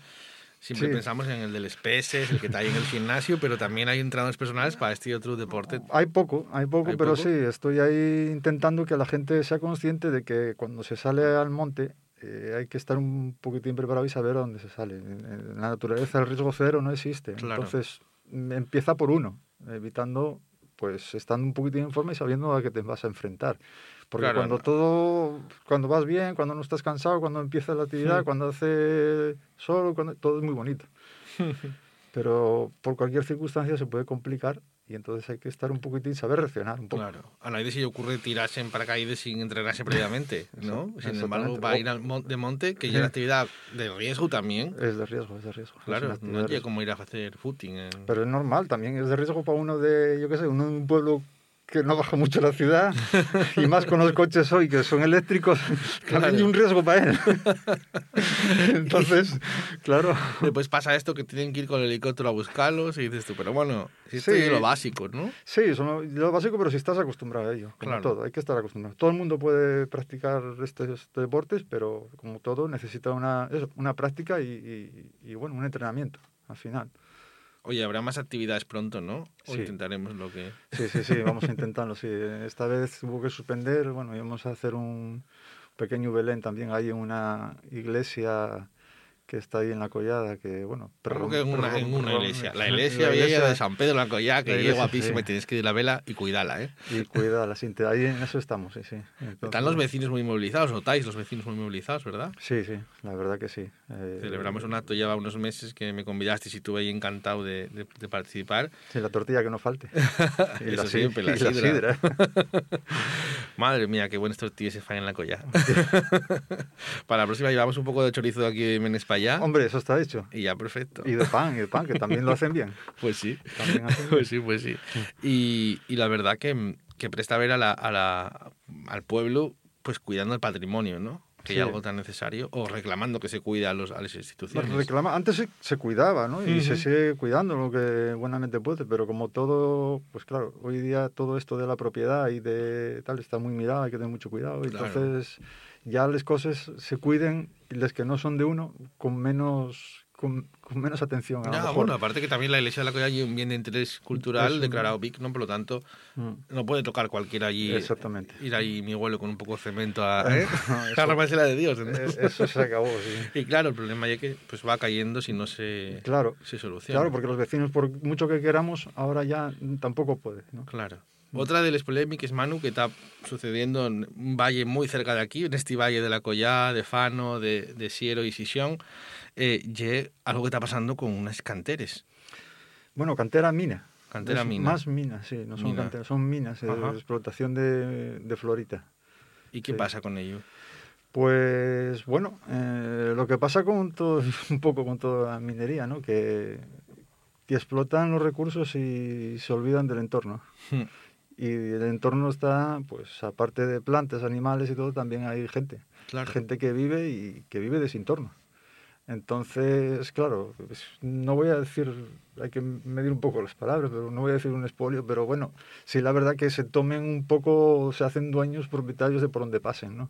siempre Sí. pensamos en el del SPESES, el que está ahí en el gimnasio, pero también hay entrenadores personales para este y otro deporte. hay poco hay poco ¿Hay pero poco? sí estoy ahí intentando que la gente sea consciente de que cuando se sale al monte eh, hay que estar un poquitín preparado y saber a dónde se sale en, la naturaleza el riesgo cero no existe Claro. entonces mm, empieza por uno evitando pues estando un poquitín en forma y sabiendo a qué te vas a enfrentar porque Claro, cuando no. todo cuando vas bien cuando no estás cansado cuando empieza la actividad Hmm. cuando hace sol cuando todo es muy bonito pero por cualquier circunstancia se puede complicar y entonces hay que estar un poquitín, saber reaccionar un poco. Claro. A nadie se le ocurre tirarse en paracaídas sin entrenarse previamente, ¿no? Sin embargo, exactamente. va a ir al mon- de monte, que ya es una actividad de riesgo también. Es de riesgo, es de riesgo. es Claro, no riesgo. como ir a hacer footing. Pero es normal, también es de riesgo para uno de, yo qué sé, uno de un pueblo que no baja mucho la ciudad y más con los coches hoy que son eléctricos, también hay un riesgo para él. Entonces, claro. Después pasa esto que tienen que ir con el helicóptero a buscarlos y dices tú, pero bueno, si esto Sí. es lo básico, ¿no? Sí, eso no- lo básico, pero si estás acostumbrado a ello, como Claro. todo, hay que estar acostumbrado. Todo el mundo puede practicar estos, estos deportes, pero como todo necesita una, eso, una práctica y, y- y, bueno, un entrenamiento al final. Oye, habrá más actividades pronto, ¿no? O Sí. intentaremos lo que... Sí, sí, sí, vamos a intentarlo. Sí. Esta vez hubo que suspender, bueno, íbamos a hacer un pequeño Belén también ahí en una iglesia que está ahí en la collada, que bueno... Prorrom- que en una, en prorrom- una iglesia. La la iglesia vieja iglesia- de San Pedro de la Collá, que la es guapísima sí. y tienes que ir a la vela y cuidarla, ¿eh? Y cuida la cinta, ahí en eso estamos, sí, sí. Están Entonces- los vecinos muy movilizados, notáis los vecinos muy movilizados, ¿verdad? Sí, sí, la verdad que sí. Eh, Celebramos un acto lleva unos meses que me convidaste y estuve ahí encantado de, de- de participar. Sí, la tortilla que no falte. Y Eso la, siempre, si- la y la sidra. sidra. Madre mía, qué buenos tortillas se fan en la Collá. para la próxima llevamos un poco de chorizo aquí de Menes para allá. Hombre, eso está hecho. Y ya, perfecto. Y de pan, y de pan, que también lo hacen bien. Pues sí. También hacen bien. Pues sí, pues sí. Y, y la verdad que, que presta ver a la, a la- al pueblo pues cuidando el patrimonio, ¿no? Que Sí. hay algo tan necesario, o reclamando que se cuide a, los, a las instituciones. Reclama, antes se, se cuidaba, ¿no? Y se Ujú. sigue cuidando lo que buenamente puede, pero como todo, pues claro, hoy día todo esto de la propiedad y de tal está muy mirado, hay que tener mucho cuidado. Claro. Entonces, ya las cosas se cuiden y las que no son de uno con menos con, con menos atención. A lo Ya, mejor. bueno, aparte que también la Iglesia de la Colla hay un bien de interés cultural Es declarado BIC, ¿no? Por lo tanto, Mm. no puede tocar cualquiera allí. Exactamente. Ir ahí mi abuelo con un poco de cemento a, ¿eh? Eso- a robarse de Dios. Entonces. Eso se acabó, sí. Y claro, el problema ya que pues va cayendo si no se, Claro. se soluciona. Claro, porque los vecinos, por mucho que queramos, ahora ya tampoco puede. ¿no? Claro. Otra de las polémicas, Manu, que está sucediendo en un valle muy cerca de aquí, en este valle de la Collá, de Fano, de, de Siero y Sisión, eh, algo que está pasando con unas canteres. Bueno, cantera mina. Cantera Es mina. Más minas, sí, no son Mina. canteras, son minas eh, de explotación de, de florita. ¿Y qué Sí. pasa con ello? Pues bueno, eh, lo que pasa con todo, un poco con toda la minería, ¿no? Que, que explotan los recursos y se olvidan del entorno. Y el entorno está, pues aparte de plantas, animales y todo, también hay gente. Claro. Gente que vive y que vive de ese entorno. Entonces, claro, pues, no voy a decir, hay que medir un poco las palabras, pero no voy a decir un espolio, pero bueno, sí la verdad que se tomen un poco, se hacen dueños propietarios de por donde pasen, ¿no?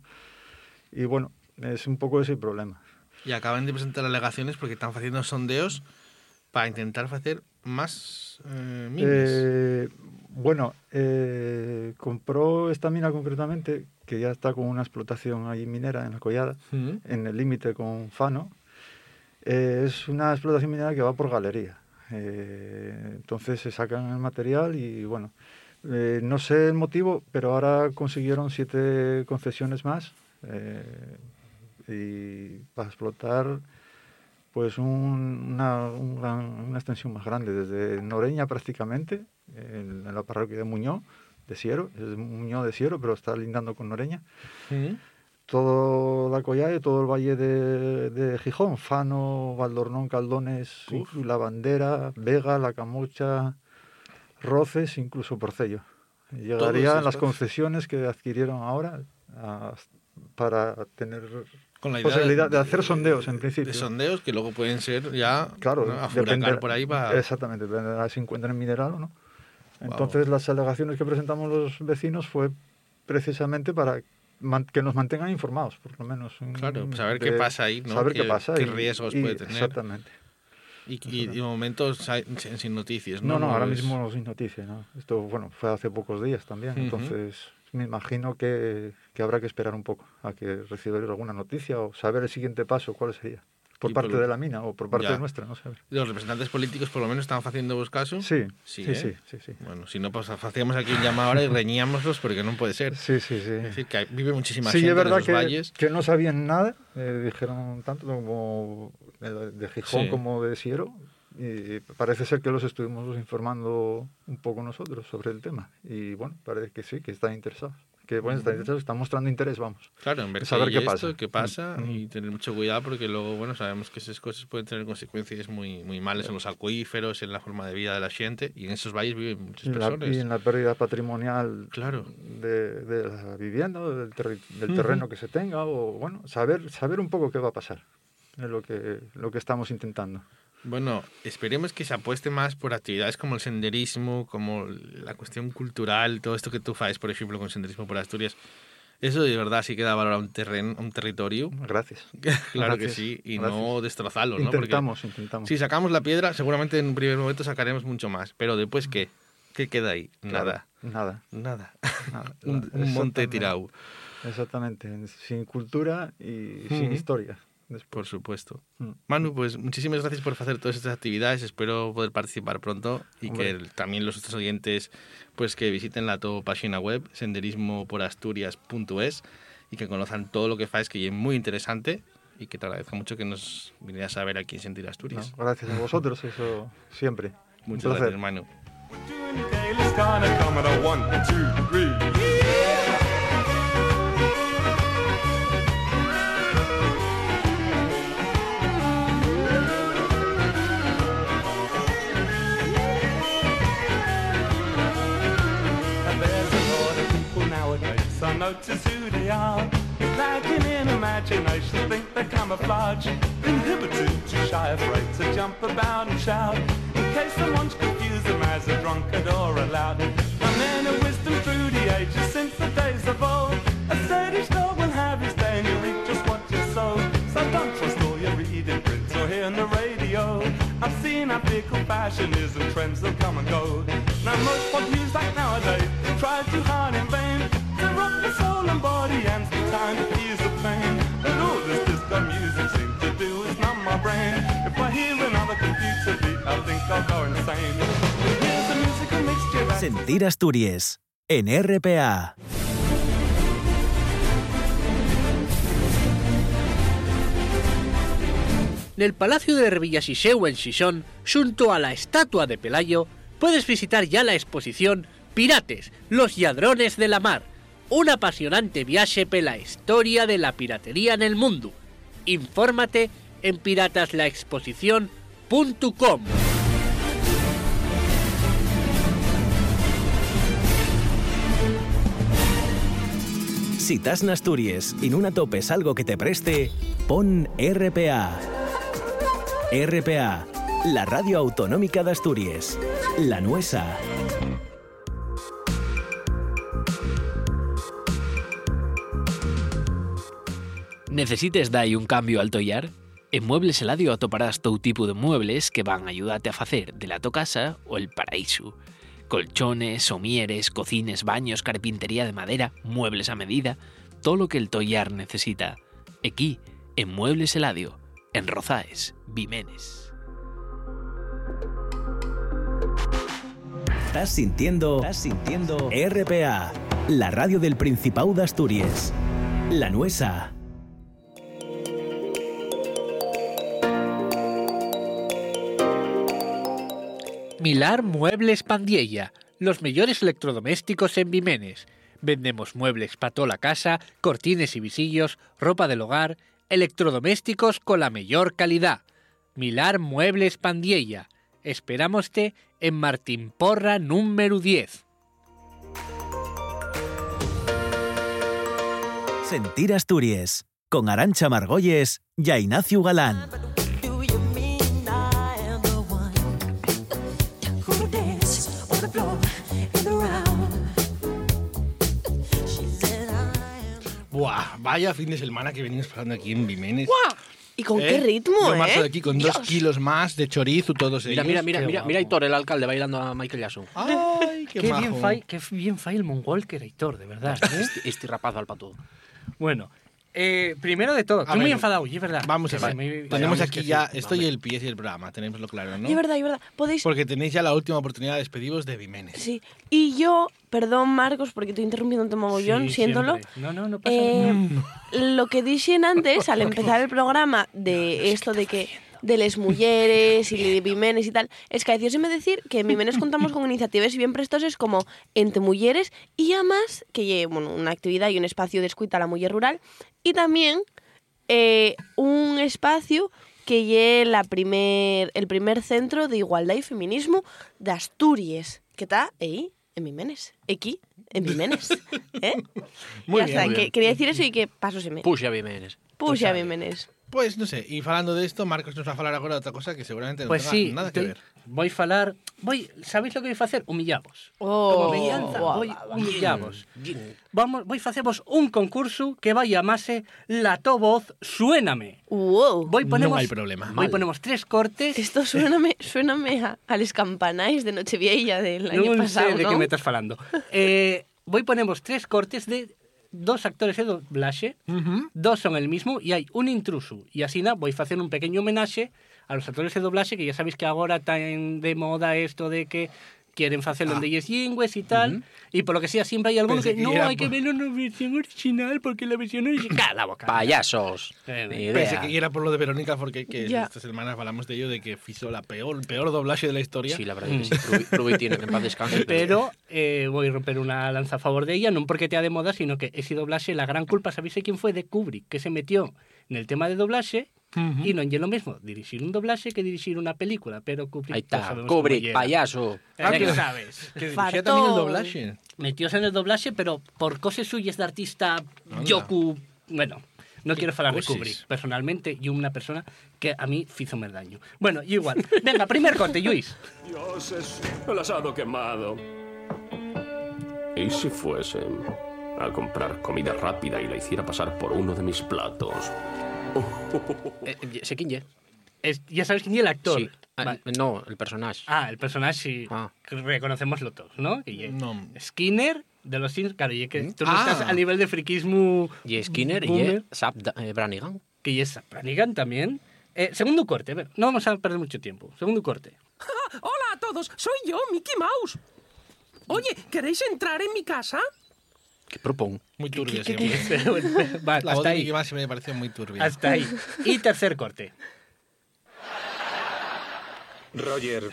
Y bueno, es un poco ese el problema. Y acaban de presentar alegaciones porque están haciendo sondeos para intentar hacer más eh, minas. Eh, bueno, eh, compró esta mina concretamente, que ya está con una explotación ahí minera en la collada, en el límite con Fano. Eh, es una explotación minera que va por galería. Eh, entonces se sacan el material y bueno, no sé el motivo, pero ahora consiguieron siete concesiones más y para explotar pues un- una, un gran- una extensión más grande, desde Noreña prácticamente, en, en la parroquia de Muñoz, de Siero, es Muñoz de Siero, pero está lindando con Noreña Mm. todo la Collada y todo el valle de, de Gijón, Fano, Valdornón, Caldones, Uf. La Bandera, Vega, La Camocha, Roces, incluso Porcello. Llegarían las estos. concesiones que adquirieron ahora a- para tener Con la idea posibilidad de hacer sondeos en principio. De sondeos que luego pueden ser ya Claro, ¿no? a depende- furacar por ahí para... Exactamente, dependerá si encuentran mineral o no. Entonces, las alegaciones que presentamos los vecinos fue precisamente para que nos mantengan informados, por lo menos. mm, Claro, saber qué de- pasa ahí, ¿no? Saber Qué- qué pasa. qué riesgos y- puede tener. Exactamente. Y, y, y de momento sa- sin, sin noticias, ¿no? No, no, ahora es- mismo sin noticias. ¿no? Esto, bueno, fue hace pocos días también, entonces me imagino que, que habrá que esperar un poco a que reciba alguna noticia o saber el siguiente paso, cuál sería. Por parte por- de la mina o por parte Ya. nuestra, no sé. Los representantes políticos por lo menos están haciendo vos caso. Sí, Sí, sí, ¿eh? sí, sí, sí. Bueno, si no, pues hacíamos aquí un llamado ahora y reñíamoslos porque no puede ser. Sí, sí, sí. Es decir, que vive muchísima Sí, gente es verdad en los que, valles. que no sabían nada, eh, dijeron tanto como de, de Gijón Sí. como de Siero, y parece ser que los estuvimos informando un poco nosotros sobre el tema. Y bueno, parece que sí, que están interesados. Que bueno, están interesados, están mostrando interés, vamos. Claro, en ver saber qué, esto, pasa. qué pasa Mm. y tener mucho cuidado porque luego, bueno, sabemos que esas cosas pueden tener consecuencias muy, muy malas en los acuíferos, en la forma de vida de la gente y en esos valles viven muchas Y, la- personas. y en la pérdida patrimonial Claro. de, de la vivienda, del, terri- del terreno que se tenga, o bueno, saber, saber un poco qué va a pasar. Es lo que, lo que estamos intentando. Bueno, esperemos que se apueste más por actividades como el senderismo, como la cuestión cultural, todo esto que tú haces, por ejemplo, con senderismo por Asturias. Eso de verdad sí que da valor a un terreno, un territorio. Gracias. claro que Gracias, sí, y gracias. no destrozarlo, ¿no? Porque Intentamos, intentamos. si sacamos la piedra, seguramente en un primer momento sacaremos mucho más, pero después ¿qué? ¿Qué queda ahí? Claro, Nada. Nada. Nada. nada. un, un monte tirado, Exactamente. Sin cultura y sin historia. Después. por supuesto. Mm. Manu, pues muchísimas gracias por hacer todas estas actividades. Espero poder participar pronto y Hombre. que el- también los otros oyentes pues que visiten la to página web senderismoporasturias.es y que conozcan todo lo que faes que es muy interesante y que te agradezco mucho que nos vinieras a ver aquí en Sentir No, Asturias. gracias a vosotros, eso siempre. Muchas gracias, Manu. Notice who they are. Lacking in imagination, think they're camouflage. Inhibited, too shy, afraid to jump about and shout. In case someone's confused them as a drunkard or a lout. A man of wisdom through the ages, since the days of old. A steady star will have his day and you reap just what you sow. So don't trust all you read in print or hear on the radio. I've seen how fickle fashion is and trends will come and go. Now most pop music nowadays try too hard in vain soul and the is a Sentir Asturias en RPA. Nel Palacio de Revillasiseu en Xixón, xunto a la estatua de Pelayo, puedes visitar ya la exposición Pirates, los ladrones de la mar, un apasionante viaje pela historia de la piratería en el mundo. Infórmate en pirataslaexposición.com. Si estás en Asturias y no topes algo que te preste, pon RPA. RPA, la radio autonómica de Asturias. La nuesa. Necesites dai un cambio al tollar? En Muebles Eladio atoparás todo tipo de muebles que van a ayudarte a hacer de la to casa o el paraíso. Colchones, somieres, cocines, baños, carpintería de madera, muebles a medida, todo lo que el tollar necesita. Aquí, en Muebles Eladio, en Rozaes, Vimenes. Estás sintiendo, estás sintiendo RPA, la radio del Principado de Asturias. La nuesa. Milar Muebles Pandiella, los mejores electrodomésticos en Vimenes. Vendemos muebles para toda la casa, cortines y visillos, ropa del hogar, electrodomésticos con la mejor calidad. Milar Muebles Pandiella. Esperámoste en Martín Porra número 10. Sentir Asturias, con Arancha Margolles y Ignacio Galán. Buah, vaya fin de semana que venimos pasando aquí en Vimenes. ¿Y con ¿Eh? qué ritmo, Yo marcho de eh? aquí con dos Dios. kilos más de chorizo, todos Mira, ellos. mira, mira, Qué mira, mira Hitor, el alcalde, bailando a Michael Jackson. Ay, qué, Qué majo. bien, fai, qué bien fai el mongol que era Hitor, de verdad. ¿eh? este, este rapazo al pato. Bueno, eh, primero de todo, estoy muy enfadado, y es verdad. Vamos a ver. me- Tenemos aquí ya, sí, esto y el pie y el programa, tenémoslo claro, ¿no? Y es verdad, y es verdad. Podéis... Porque tenéis ya la última oportunidad de despediros de Vimenes. Sí. Y yo, perdón, Marcos, porque estoy interrumpiendo mogollón, Sí, siéndolo. siempre. No, no, no pasa Eh, nada. lo que dije antes, al empezar el programa, de esto de que de les mulleres y de Vimenes y tal. Es que decíoseme decir que en Vimenes contamos con iniciativas bien prestoses como entre mulleres y además que lle, bueno, una actividad y un espacio de escuita a la mujer rural y también eh, un espacio que lle la primer, el primer centro de igualdad y feminismo de Asturias, que está ahí, en Vimenes, aquí, en Vimenes. ¿eh? Muy ya bien, está, muy que, bien. quería decir eso y que pasóseme. Puxa Vimenes. Puxa Vimenes. Pues no sé, y falando de esto, Marcos nos va a falar agora de outra cosa que seguramente non Pues tenga sí, nada que te- ver. voy falar, voy, ¿sabéis lo que voy a hacer? Humillamos. Oh, Como venganza, guau, voy guau, guau. humillamos. Vamos, voy un concurso que va a llamarse La to voz Suéname. Wow. Voy ponemos, Non hai problema. Voy ponemos tres cortes. Esto suéname, suéname a, a les campanais de Nochevieja del año non pasado, sei de ¿no? que me estás falando. Eh, voy ponemos tres cortes de dos actores de doblaje, uh -huh. dos son el mismo e hai un intruso. E así na, vou facer un pequeno homenaxe a los actores de doblaxe, que ya sabéis que agora tan de moda esto de que quieren hacerlo en leyes lingües y tal. Y por lo que sea, siempre hay alguno Pensé que, que no, era hay que por- en la versión original porque la versión original... ¡Cala la boca! Payasos. Eh, Ni Pensé que era por lo de Verónica, porque que Ya. esta semana hablamos de ello, de que fizo la peor, el peor doblaje de la historia. Sí, la verdad que sí. Rubi, Rubi tiene que en paz descanse. Pero eh, voy a romper una lanza a favor de ella, no porque te de moda, sino que ese doblaje, la gran culpa, ¿sabéis de quién fue? De Kubrick, que se metió en el tema de doblaje y no es lo mismo dirigir un doblaje que dirigir una película, pero Kubrick... Ahí está. Kubrick, payaso. Ya que sabes. Que dirigía también el doblaje. Metióse en el doblaje, pero por cosas suyas de artista Yoku... Bueno, no quiero hablar de. Kubrick, personalmente, y una persona que a mí hizo mer daño. Bueno, y igual. Venga, primer corte, Luis. Dioses, el asado quemado. ¿Y si fuese a comprar comida rápida y la hiciera pasar por uno de mis platos? Eh, eh, ¿Sé quién es? Es- ya sabes quién es el actor. Sí. Ah, Vale. No, el personaje. Ah, el personaje sí. Ah. Reconocemoslo todos, ¿no? No. Skinner de los Sims, claro, y que tú no Ah. estás a nivel de friquismo. Y Skinner y Sap eh, Branigan. Que y es Branigan también. Eh, segundo corte, a ver, no vamos a perder mucho tiempo. Segundo corte. Hola a todos, soy yo, Mickey Mouse. Oye, ¿queréis entrar en mi casa? ¿Qué propon? Muy turbio ¿Qué- siempre. qué- Va, La voz hasta ahí. Me pareció muy turbia. Hasta ahí. Y tercer corte. Roger,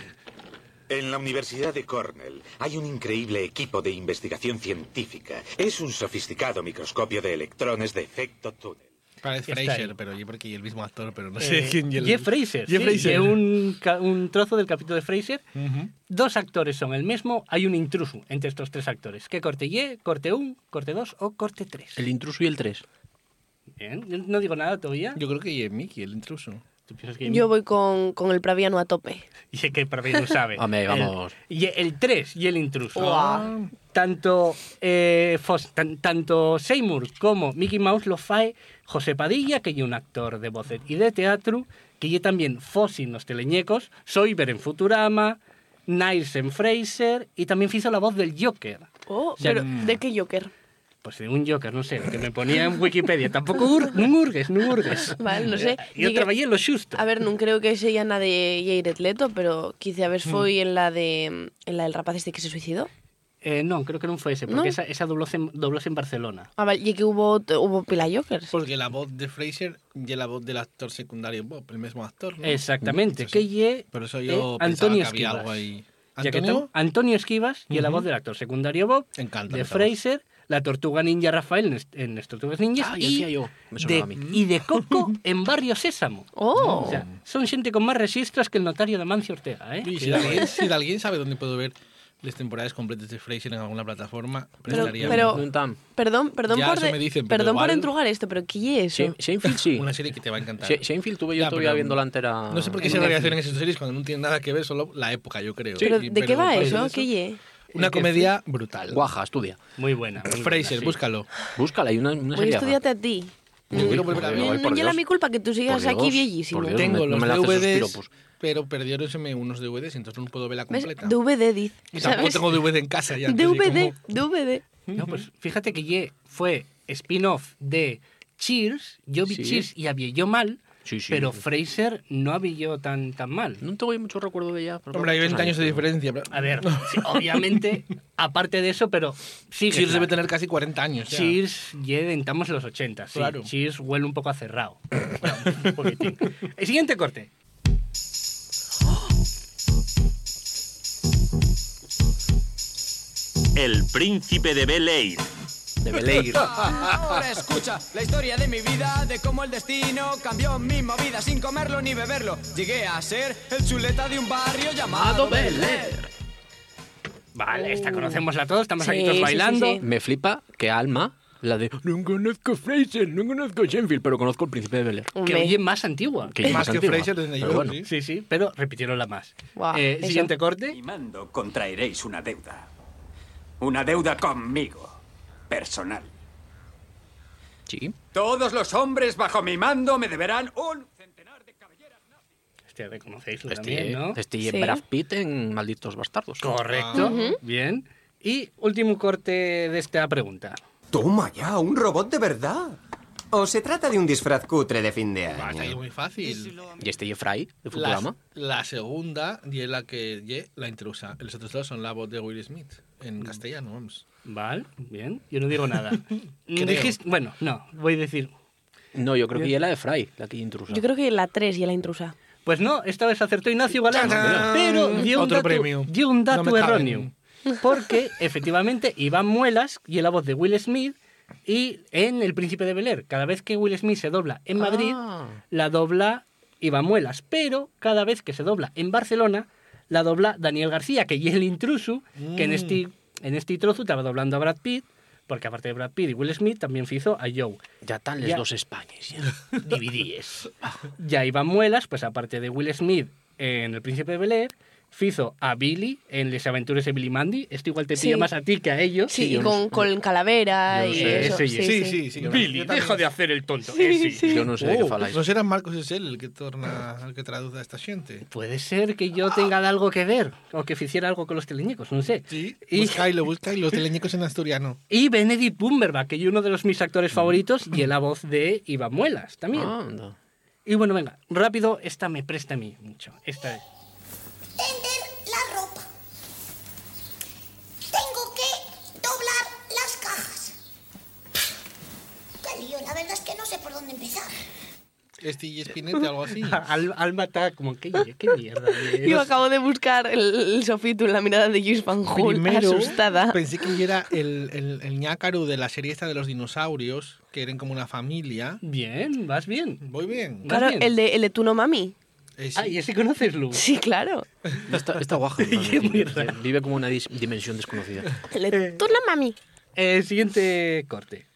en la Universidad de Cornell hay un increíble equipo de investigación científica. Es un sofisticado microscopio de electrones de efecto túnel. Parece Fraser, pero yo porque el mismo actor, pero no Eh, sé quién. y el- Jeff Fraser. Jeff sí, Fraser. de un, un trozo del capítulo de Fraser. Ujú. Dos actores son el mismo, hay un intruso entre estos tres actores. ¿Qué corte Y, corte 1, corte 2 o corte 3? El intruso y el 3. Bien, yo no digo nada todavía. Yo creo que es Mickey, el intruso. ¿Tú piensas que Yo voy con, con el Praviano a tope. Y es que para mí no sabe. Hombre, vamos. El, y el 3 y el intruso. Tanto, eh, Fos- tan- tanto Seymour como Mickey Mouse lo fae José Padilla, que es un actor de voz y de teatro, que yo también Fossi en los teleñecos, Soyber en Futurama, Niles en Fraser y también hizo la voz del Joker. Oh, sea, pero mm. ¿de qué Joker? Pues de un Joker, no sé, lo que me ponía en Wikipedia. Tampoco ur, no hurgues, no hurgues. Vale, no sé. Yo Digue- trabajé en lo justo. A ver, non creo que sea na de Jared Leto, pero quizá a ver foi en la de en la del rapaz este que se suicidó. Eh, no, creo que no fue ese, porque ¿No? esa, esa doblóse en, doblóse en Barcelona. Ah, vale, y que hubo hubo pila Jokers. Porque la voz de Fraser y la voz del actor secundario Bob, el mismo actor. ¿no? Exactamente, Entonces, que ye Por eso yo eh, pensaba Antonio que había Esquivas. algo ahí. Ya que ¿Antonio? to- Antonio Esquivas y la voz del actor secundario Bob, Encanta. de. Fraser, la tortuga ninja Rafael en, en las tortugas ninjas Ah, y, yo. Me de, a mí. y de Coco en Barrio Sésamo. Oh. O sea, son gente con más registros que el notario de Mancio Ortega, ¿eh? Y si Cuidado, alguien, ¿eh? si alguien sabe dónde puedo ver las temporadas completas de Fraser en alguna plataforma, Pero, pero Un tam. perdón, perdón Ya, por de- dicen, perdón por entrugar esto, pero ¿qué es eso? Seinfeld sí. una serie que te va a encantar. Seinfeld tuve yo Ya, todavía viendo la entera. No sé por qué en se Netflix. reaccionan esas series cuando no tienen nada que ver, solo la época, yo creo. pero Sí, ¿de qué va eso? ¿Qué? Una comedia brutal. Guaja, estudia. Muy buena. muy buena, Fraser, sí. búscalo. Búscala, hay una, una Voy serie. a estudiarte a ti. Yo quiero volver a No, por no Dios. mi culpa que tú sigas Por aquí viejísimo. por Dios. Tengo no los me la haces esos DVDs, piropos. pero perdieronse unos DVDs, entonces no puedo ver la ¿Ves? completa. DVD, dice. Y tampoco ¿sabes? tengo DVD en casa ya. entonces, DVD. DVD. No, pues fíjate que ye fue spin-off de Cheers, yo vi Sí. Cheers y había yo mal, Sí, sí, pero. Fraser no había tan, tan mal. No tengo mucho recuerdo de ella. Hombre, hay 20 años, de diferencia. A ver, obviamente, aparte de eso, pero Cheers debe tener casi 40 años. Ya. Cheers, ya entramos en los 80. Claro. Cheers huele un poco a cerrado. El siguiente corte. El príncipe de Bel Air. De Bel Air. Ahora escucha la historia de mi vida, de cómo el destino cambió mi movida sin comerlo ni beberlo. Llegué a ser el chuleta de un barrio llamado Bel Air. Vale, esta conocemosla todos, estamos Sí, aquí todos sí, sí, bailando. sí. Me flipa que Alma, la de no conozco Fraser, no conozco Shenfield, pero conozco el príncipe de Bel Air. Que Hombre. oye más antigua. Que Más que antigua, Fraser desde pero yo, bueno. sí. Sí, sí, pero repitieron la más. Guau, Eh, eso. siguiente corte. Y mando contraeréis una deuda. Una deuda conmigo. Personal. Sí. Todos los hombres bajo mi mando me deberán un... Hostia, reconocéis Este, también, ¿no? este y Sí. Brad Pitt en Malditos Bastardos. Correcto, Ujú. bien. Y último corte de esta pregunta. Toma ya, un robot de verdad. ¿O se trata de un disfraz cutre de fin de Va, año? muy fácil. Y este Jeffrey de La, Futurama. la segunda y es la que ye, la intrusa. Los otros dos son la voz de Will Smith en castellano, vamos. Vale, bien. Yo no digo nada. Creo. Dijiste, bueno, no, voy a decir. No, yo creo que ya la de Fry, la que intrusa. Yo creo que la 3 y la intrusa. Pues no, esta vez acertó Ignacio Galán. Pero dio un Otro dato, premio. dio un dato No me caben. erróneo. Porque efectivamente Iván Muelas y la voz de Will Smith y en El Príncipe de Bel Air, cada vez que Will Smith se dobla en Madrid, Ah. la dobla Iván Muelas. Pero cada vez que se dobla en Barcelona, la dobla Daniel García, que y el intruso, que en Mm. este, en este trozo estaba doblando a Brad Pitt, porque aparte de Brad Pitt y Will Smith, también hizo a Joe. Ya están les Ya. dos Españas. DVDs. Ya Iván Muelas, pues aparte de Will Smith en El Príncipe de Bel Air, hizo a Billy en Les Aventuras de Billy Mandy. Esto igual te Sí. pilla más a ti que a ellos. Sí, y con, con calavera y sé. eso. Ese Sí, sí, ese. sí. Billy, deja de hacer el tonto. Sí, sí. Yo no sé de qué faláis. ¿No será Marcos es él el que torna, el que traduce a esta gente? Puede ser que yo tenga algo que ver o que hiciera algo con los teleñecos, no sé. Sí, Y- buscailo, los teleñecos en asturiano. Y Benedict Bumberbatch, que es uno de los mis actores favoritos, y es la voz de Iván Muelas también. Ah, anda. Y bueno, venga, rápido, esta me presta a mí mucho. Esta es. La ropa. Tengo que doblar las cajas. Qué lío, la verdad es que no sé por dónde empezar. Este y Espinete, algo así. Al- Alma está como, ¿qué, qué mierda? Yo acabo de buscar el, el sofito en la mirada de Luis Van Hool, Primero, asustada. pensé que era el, el, el ñácaro de la serie esta de los dinosaurios, que eran como una familia. Bien, vas bien. Voy bien. Claro, el de, el de Tu no mami. Eh, sí. Ah, ¿y ese conoces, Lu? Sí, claro. Está, está guaja. Vive como una dis- dimensión desconocida. El de Tu no mami. Eh, siguiente corte.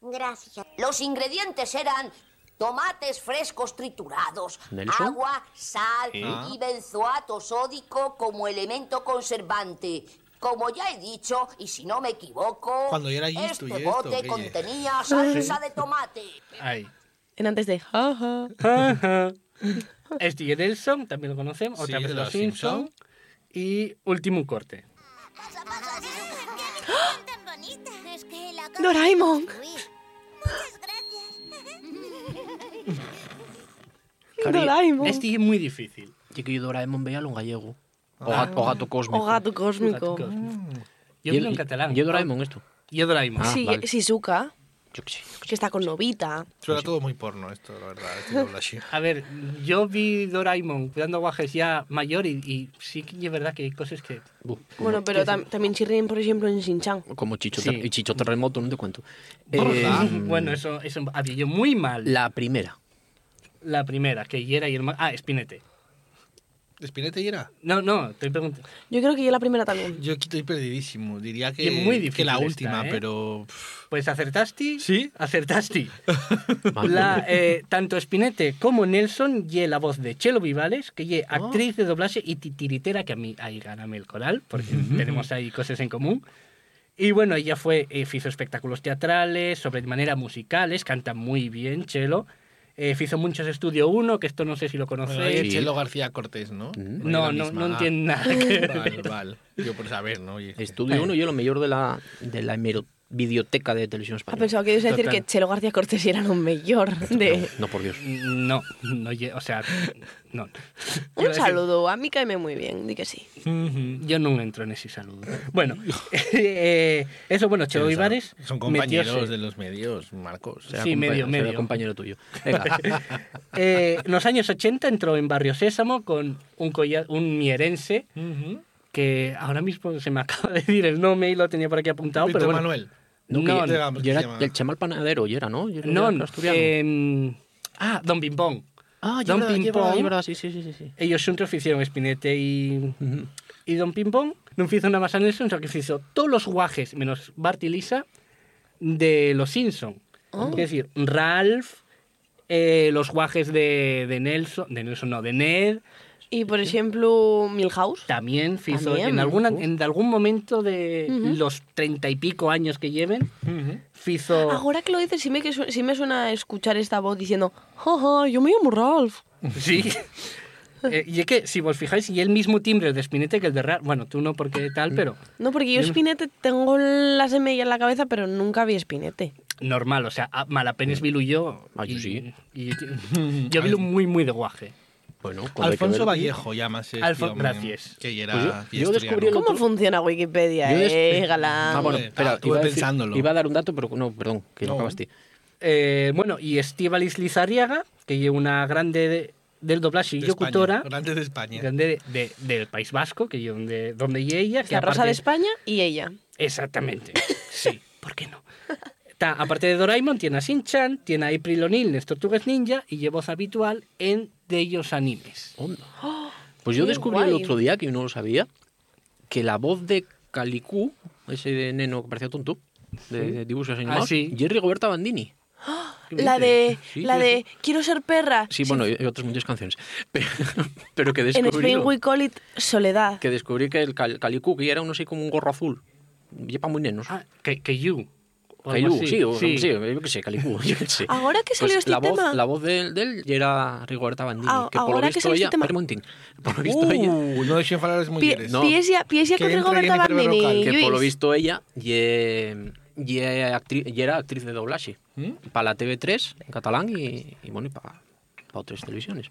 Gracias. Los ingredientes eran tomates frescos triturados, ¿Nelson? agua, sal Sí. y benzoato sódico como elemento conservante. Como ya he dicho, y si no me equivoco, Cuando yo era este y esto, bote contenía salsa de tomate. Ahí. En antes de. Steve Nelson, también lo conocemos, Sí, otra vez de de los los Simpsons. Y último corte. Doraemon. Doraemon. Este es muy difícil. Y que yo Doraemon veía un gallego. O, gato, o gato cósmico. O gato cósmico. Gato cósmico. Yo Y vi el- en catalán. y Doraemon esto. Yo Doraemon. Ah, sí, vale. Shizuka. Yo qué sé. Que está con Novita. Suena todo muy porno esto, la verdad. Este doblaje. A ver, yo vi Doraemon cuidando guajes ya mayor y, y sí que es verdad que hay cosas que... Bu, Bueno, pero tam- también chirrían, por ejemplo, en Shin-Chan. Como Chicho, Sí. Ter- y Chicho Terremoto, no te cuento. Eh, bueno, eso, eso había yo muy mal. La primera. La primera, que era y el ma- Ah, Espinete. ¿Espinete y era? No, no, estoy preguntando. Yo creo que yo la primera también. Yo aquí estoy perdidísimo. Diría que, es muy difícil que la esta, última, ¿eh? pero. Pues acertaste. ¿Sí? Acertaste. La, eh, tanto Spinette como Nelson y la voz de Chelo Vivales, que es actriz de doblaje y titiritera, que a mí ahí gáname el coral, porque tenemos ahí cosas en común. Y bueno, ella fue, eh, hizo espectáculos teatrales, sobre manera musicales, canta muy bien Chelo. Eh, hizo muchos Estudio 1, que esto no sé si lo Bueno, conocéis. es Chelo García Cortés, ¿no? No, la no, no Ah. entiende nada que ver. Vale, vale. Yo por saber, ¿no? Oye. Estudio 1 y lo mejor de la, de la hemero- videoteca de televisión Ah, española. pensaba que ibas a decir Total. que Chelo García Cortés era un mayor de... No, por Dios. No, no, o sea, no. Un saludo, a mí caeme muy bien, di que sí. Yo no entro en ese saludo. Bueno, eh, eso, bueno, Chelo Vivares. Son compañeros metióse. de los medios, Marcos. Sí, medio, medio. compañero tuyo. Venga. Eh, en los años 80 entró en Barrio Sésamo con un, un mierense que ahora mismo se me acaba de decir el nombre y lo tenía por aquí apuntado, Víctor pero bueno. Manuel. No, No, no, era el Chema el panadero, y era, ¿no? No, el asturiano. em, ah, Don Pimpón. Ah, ya Don Pimpón. sí, sí, sí, sí. Ellos juntos hicieron Spinete y, y Don Pimpón. No hizo nada más a Nelson, sino que hizo todos los guajes, menos Bart y Lisa, de los Simpson. Oh. Es decir, Ralph, eh, los guajes de, de Nelson, de Nelson no, de Ned. Y, por ejemplo, Milhouse. También hizo También. en, alguna, en algún momento de Ujú. los treinta y pico años que lleven, hizo... Ahora que lo dices, sí me, que su- sí me suena escuchar esta voz diciendo, jaja, yo me llamo Ralph. Sí. Eh, y es que, si vos fijáis, y el mismo timbre de Spinete que el de Ralph. Bueno, tú no porque tal, pero No, porque yo Spinete tengo la semilla en la cabeza, pero nunca vi Spinete. normal. O sea, malapenes vilu yo. Ah, yo y- sí. y- yo vilu muy, muy de guaje. Bueno, Alfonso Vallejo, llamas este Alfon- hombre, gracias. Que ya Pues yo- era yo descubrí ¿Cómo funciona Wikipedia, eh, galán? Ah, bueno, espera, estuve iba a decir- pensándolo. iba a dar un dato, pero no, perdón, que no No. acabaste. Eh, bueno, y Estíbaliz Lizarriaga, que lleva una grande de- del doblaje y De locutora. España, grande de España. Grande de, de- del País Vasco, que yo donde, donde y ella. que Rosa aparte- de España y ella. Exactamente. Sí, ¿por qué no? Aparte de Doraemon, tiene a Shin-Chan, tiene a April O'Neil en las Tortugas Ninja y lleva voz habitual en de ellos animes. Pues yo Qué descubrí el otro día, que yo no lo sabía, que la voz de Calicú, ese neno que parecía tonto, de, de dibujos animados, Ah, sí. Jerry Roberta Bandini. La de, Sí, la sí, de quiero ser perra. Sí, bueno, y y otras muchas canciones. Pero, pero que En descubrí, Spain we call it Soledad. que descubrí que el Cal- Calicú, que era uno así como un gorro azul, lleva muy nenos. Ah, que, que you. Cailú, sí, o, sí. sí, yo qué sé, Calicú, yo qué sé. Ahora que salió Pues este la voz, tema- La voz de, de él ya era Rigoberta Bandini, Ah, que por lo ahora que visto salió este ella... tema- un momentín. Por lo visto ella... Uh, no deixen falar les Pi- mulleres. Piesia, Piesia Que con Rigoberta Bandini. Que por lo visto ella ye, ye actri- ye era actriz de doblaje para la TV3 en catalán y, y bueno, y para otras televisiones.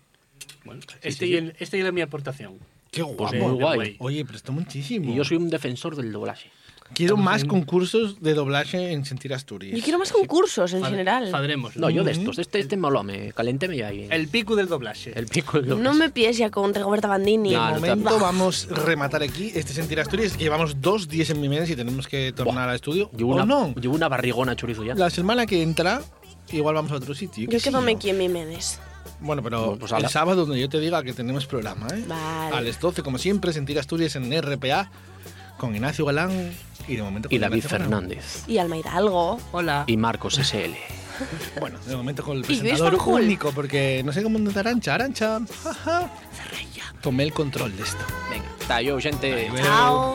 Bueno, Sí, este, sí, y sí. el- este era mi aportación. Qué Pues guapo. muy guay. Oye, pero está muchísimo. Y yo soy un defensor del doblaje. Quiero más concursos de doblaje en Sentir Asturias. Yo quiero más concursos en Fad- general. Fadremos. No, yo de estos, este, este malo, me calentéme ya ahí. El pico del doblaje. El pico del No doblaje. me Piesia con Rigoberta Bandini. De No, no te momento apures. vamos a rematar aquí este Sentir Asturias, llevamos dos días en Mimenes y tenemos que tornar al estudio. Llevo ¿O una, no? llevo una barrigona chorizo ya. La semana que entra, igual vamos a otro sitio. Yo qué sé quédame yo. aquí en Mimenes. Bueno, pero Bueno, pues el ala. sábado donde yo te diga que tenemos programa, ¿eh? Vale. A las 12, como siempre, Sentir Asturias en RPA con Ignacio Galán y de momento con Y David Ignacio Galán. Fernández. Y Alma Hidalgo. Hola. Y Marcos SL. Bueno, de momento con el presentador único, porque no sé cómo notar Arancha. Arancha, jaja. Tomé el control de esto. Venga, está yo, gente. Chao.